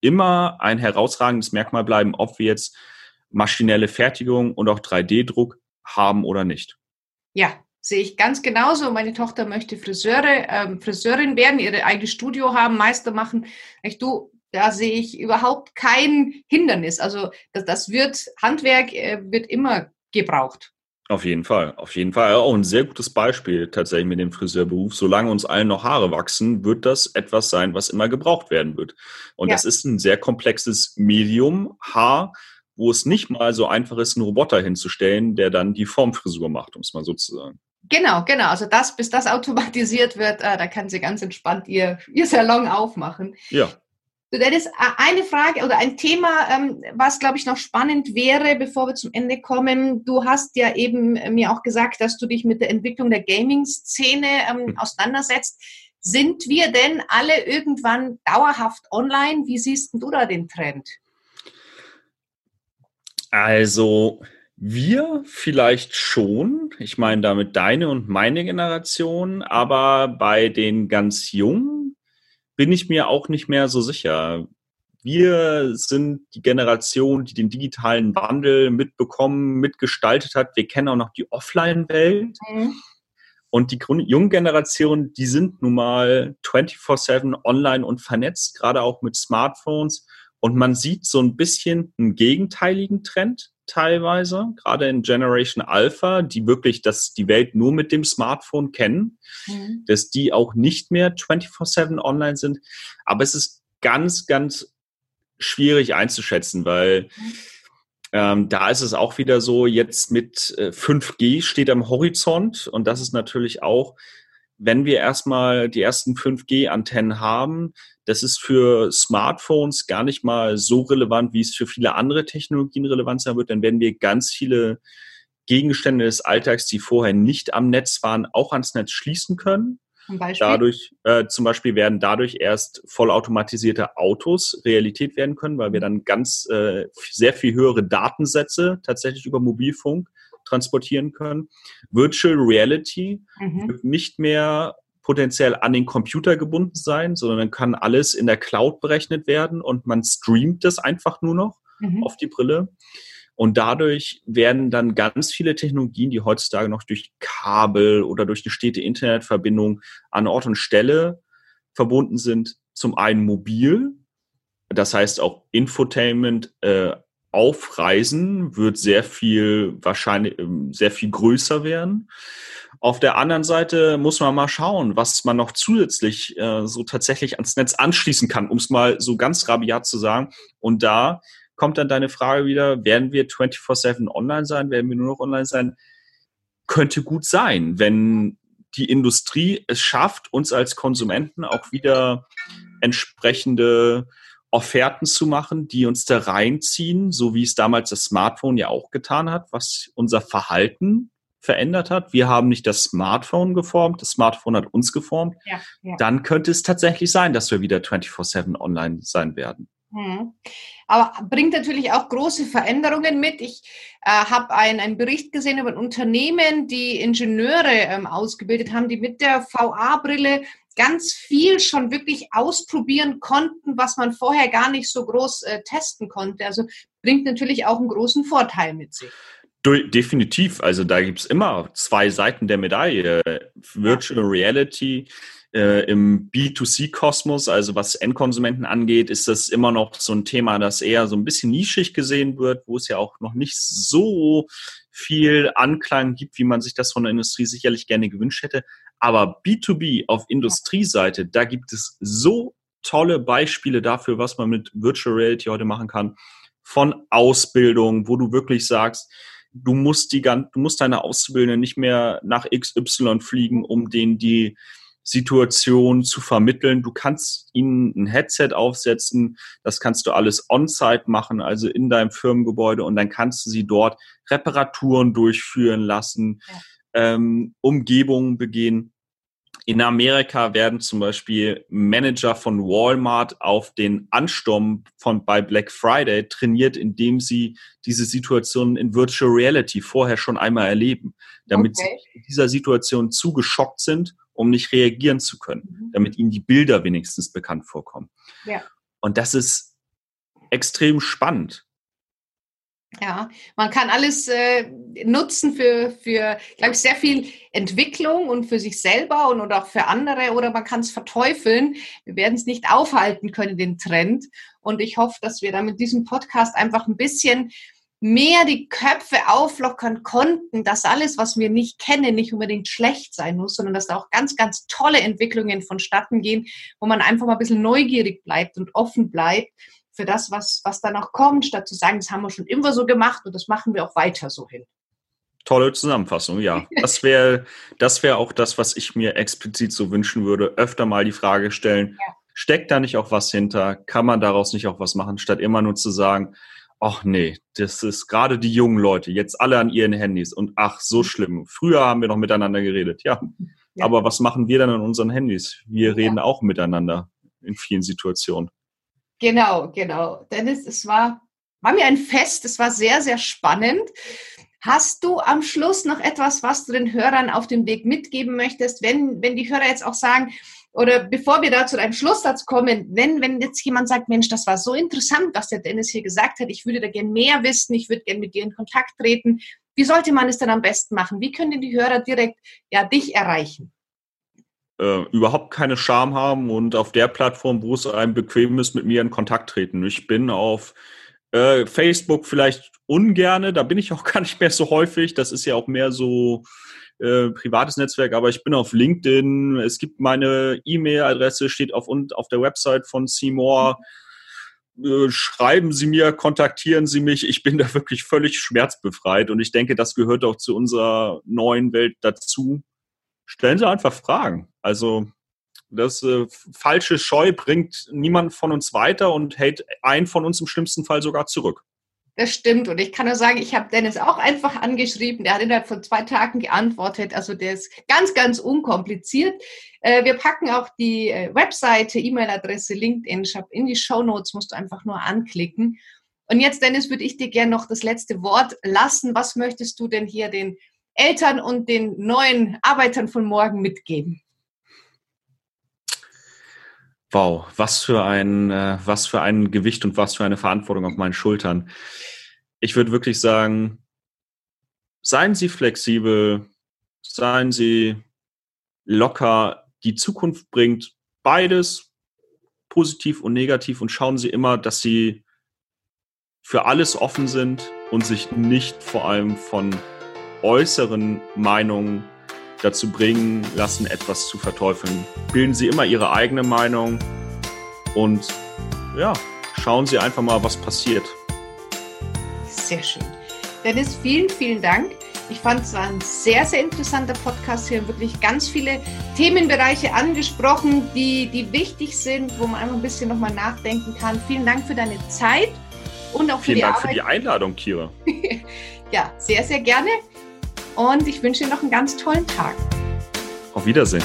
Speaker 2: immer ein herausragendes Merkmal bleiben, ob wir jetzt maschinelle Fertigung und auch 3D-Druck haben oder nicht.
Speaker 1: Ja, sehe ich ganz genauso. Meine Tochter möchte Friseure, ähm, Friseurin werden, ihre eigene Studio haben, Meister machen. Ich, du, da sehe ich überhaupt kein Hindernis. Also das, das wird, Handwerk äh, wird immer gebraucht.
Speaker 2: Auf jeden Fall, auf jeden Fall. Auch ein sehr gutes Beispiel tatsächlich mit dem Friseurberuf. Solange uns allen noch Haare wachsen, wird das etwas sein, was immer gebraucht werden wird. Und ja. das ist ein sehr komplexes Medium, Haar, wo es nicht mal so einfach ist, einen Roboter hinzustellen, der dann die Formfrisur macht, um es mal so zu sagen.
Speaker 1: Genau, genau. Also das, bis das automatisiert wird, äh, da kann sie ganz entspannt ihr, ihr Salon aufmachen.
Speaker 2: Ja.
Speaker 1: So, ist eine Frage oder ein Thema, ähm, was, glaube ich, noch spannend wäre, bevor wir zum Ende kommen. Du hast ja eben mir auch gesagt, dass du dich mit der Entwicklung der Gaming-Szene ähm, hm. auseinandersetzt. Sind wir denn alle irgendwann dauerhaft online? Wie siehst du da den Trend?
Speaker 2: Also wir vielleicht schon. Ich meine damit deine und meine Generation, aber bei den ganz Jungen bin ich mir auch nicht mehr so sicher. Wir sind die Generation, die den digitalen Wandel mitbekommen, mitgestaltet hat. Wir kennen auch noch die Offline-Welt. Mhm. Und die jungen Generation, die sind nun mal 24-7 online und vernetzt, gerade auch mit Smartphones. Und man sieht so ein bisschen einen gegenteiligen Trend teilweise, gerade in Generation Alpha, die wirklich das, die Welt nur mit dem Smartphone kennen, mhm. dass die auch nicht mehr 24-7 online sind. Aber es ist ganz, ganz schwierig einzuschätzen, weil mhm. ähm, da ist es auch wieder so, jetzt mit äh, 5G steht am Horizont und das ist natürlich auch, wenn wir erstmal die ersten 5G-Antennen haben, das ist für Smartphones gar nicht mal so relevant, wie es für viele andere Technologien relevant sein wird. Dann werden wir ganz viele Gegenstände des Alltags, die vorher nicht am Netz waren, auch ans Netz schließen können. Zum Beispiel? Dadurch, äh, zum Beispiel werden dadurch erst vollautomatisierte Autos Realität werden können, weil wir mhm. dann ganz äh, sehr viel höhere Datensätze tatsächlich über Mobilfunk transportieren können. Virtual Reality mhm. wird nicht mehr potenziell an den Computer gebunden sein, sondern dann kann alles in der Cloud berechnet werden und man streamt das einfach nur noch mhm. auf die Brille. Und dadurch werden dann ganz viele Technologien, die heutzutage noch durch Kabel oder durch eine stete Internetverbindung an Ort und Stelle verbunden sind, zum einen mobil, das heißt auch Infotainment äh, auf Reisen wird sehr viel wahrscheinlich ähm, sehr viel größer werden. Auf der anderen Seite muss man mal schauen, was man noch zusätzlich äh, so tatsächlich ans Netz anschließen kann, um es mal so ganz rabiat zu sagen. Und da kommt dann deine Frage wieder, werden wir 24-7 online sein, werden wir nur noch online sein? Könnte gut sein, wenn die Industrie es schafft, uns als Konsumenten auch wieder entsprechende Offerten zu machen, die uns da reinziehen, so wie es damals das Smartphone ja auch getan hat, was unser Verhalten verändert hat. Wir haben nicht das Smartphone geformt, das Smartphone hat uns geformt. Ja, ja. Dann könnte es tatsächlich sein, dass wir wieder 24-7 online sein werden.
Speaker 1: Hm. Aber bringt natürlich auch große Veränderungen mit. Ich äh, habe einen Bericht gesehen über ein Unternehmen, die Ingenieure ähm, ausgebildet haben, die mit der VA-Brille ganz viel schon wirklich ausprobieren konnten, was man vorher gar nicht so groß äh, testen konnte. Also bringt natürlich auch einen großen Vorteil mit sich.
Speaker 2: Definitiv. Also da gibt es immer zwei Seiten der Medaille. Virtual Reality äh, im B2C-Kosmos, also was Endkonsumenten angeht, ist das immer noch so ein Thema, das eher so ein bisschen nischig gesehen wird, wo es ja auch noch nicht so viel Anklang gibt, wie man sich das von der Industrie sicherlich gerne gewünscht hätte. Aber B2B auf Industrieseite, da gibt es so tolle Beispiele dafür, was man mit Virtual Reality heute machen kann. Von Ausbildung, wo du wirklich sagst, du musst die du musst deine Auszubildenden nicht mehr nach XY fliegen, um denen die Situation zu vermitteln. Du kannst ihnen ein Headset aufsetzen, das kannst du alles on-site machen, also in deinem Firmengebäude und dann kannst du sie dort Reparaturen durchführen lassen, ja. ähm, Umgebungen begehen. In Amerika werden zum Beispiel Manager von Walmart auf den Ansturm von bei Black Friday trainiert, indem sie diese Situation in Virtual Reality vorher schon einmal erleben, damit okay. sie in dieser Situation zugeschockt sind um nicht reagieren zu können, mhm. damit ihnen die Bilder wenigstens bekannt vorkommen. Ja. Und das ist extrem spannend.
Speaker 1: Ja, man kann alles äh, nutzen für, für glaube ich, sehr viel Entwicklung und für sich selber und, und auch für andere oder man kann es verteufeln. Wir werden es nicht aufhalten können, den Trend. Und ich hoffe, dass wir da mit diesem Podcast einfach ein bisschen mehr die Köpfe auflockern konnten, dass alles, was wir nicht kennen, nicht unbedingt schlecht sein muss, sondern dass da auch ganz, ganz tolle Entwicklungen vonstatten gehen, wo man einfach mal ein bisschen neugierig bleibt und offen bleibt für das, was, was da noch kommt, statt zu sagen, das haben wir schon immer so gemacht und das machen wir auch weiter so hin.
Speaker 2: Tolle Zusammenfassung, ja. Das wäre das wäre auch das, was ich mir explizit so wünschen würde. Öfter mal die Frage stellen, ja. steckt da nicht auch was hinter? Kann man daraus nicht auch was machen, statt immer nur zu sagen, ach nee, das ist gerade die jungen Leute, jetzt alle an ihren Handys und ach, so mhm. schlimm. Früher haben wir noch miteinander geredet, ja. Ja. Aber was machen wir dann an unseren Handys? Wir reden ja. auch miteinander in vielen Situationen.
Speaker 1: Genau, genau. Dennis, es war, war mir ein Fest. Es war sehr, sehr spannend. Hast du am Schluss noch etwas, was du den Hörern auf dem Weg mitgeben möchtest, wenn, wenn die Hörer jetzt auch sagen, oder bevor wir da zu einem Schlusssatz kommen, wenn, wenn jetzt jemand sagt, Mensch, das war so interessant, was der Dennis hier gesagt hat, ich würde da gerne mehr wissen, ich würde gerne mit dir in Kontakt treten, wie sollte man es denn am besten machen? Wie können die Hörer direkt ja, dich erreichen?
Speaker 2: Äh, überhaupt keine Scham haben und auf der Plattform, wo es einem bequem ist, mit mir in Kontakt treten. Ich bin auf äh, Facebook vielleicht ungerne, da bin ich auch gar nicht mehr so häufig. Das ist ja auch mehr so äh, privates Netzwerk, aber ich bin auf LinkedIn. Es gibt meine E-Mail-Adresse, steht auf, auf der Website von Seymour. Äh, schreiben Sie mir, kontaktieren Sie mich. Ich bin da wirklich völlig schmerzbefreit und ich denke, das gehört auch zu unserer neuen Welt dazu. Stellen Sie einfach Fragen. Also das äh, falsche Scheu bringt niemand von uns weiter und hält einen von uns im schlimmsten Fall sogar zurück.
Speaker 1: Das stimmt. Und ich kann nur sagen, ich habe Dennis auch einfach angeschrieben. Der hat innerhalb von zwei Tagen geantwortet. Also der ist ganz, ganz unkompliziert. Äh, wir packen auch die äh, Webseite, E-Mail-Adresse, LinkedIn-Shop in die Show Notes. Musst du einfach nur anklicken. Und jetzt, Dennis, würde ich dir gerne noch das letzte Wort lassen. Was möchtest du denn hier den Eltern und den neuen Arbeitern von morgen mitgeben?
Speaker 2: Wow, was für ein, äh, was für ein Gewicht und was für eine Verantwortung auf meinen Schultern. Ich würde wirklich sagen, seien Sie flexibel, seien Sie locker. Die Zukunft bringt beides, positiv und negativ, und schauen Sie immer, dass Sie für alles offen sind und sich nicht vor allem von äußeren Meinungen dazu bringen lassen, etwas zu verteufeln. Bilden Sie immer Ihre eigene Meinung und ja, schauen Sie einfach mal, was passiert.
Speaker 1: Sehr schön. Dennis, vielen, vielen Dank. Ich fand es ein sehr, sehr interessanter Podcast. Hier wirklich ganz viele Themenbereiche angesprochen, die, die wichtig sind, wo man einfach ein bisschen nochmal nachdenken kann. Vielen Dank für deine Zeit und auch für
Speaker 2: Vielen
Speaker 1: die
Speaker 2: Dank
Speaker 1: Arbeit.
Speaker 2: für die Einladung, Kira.
Speaker 1: ja, sehr, sehr gerne und ich wünsche dir noch einen ganz tollen Tag.
Speaker 2: Auf Wiedersehen.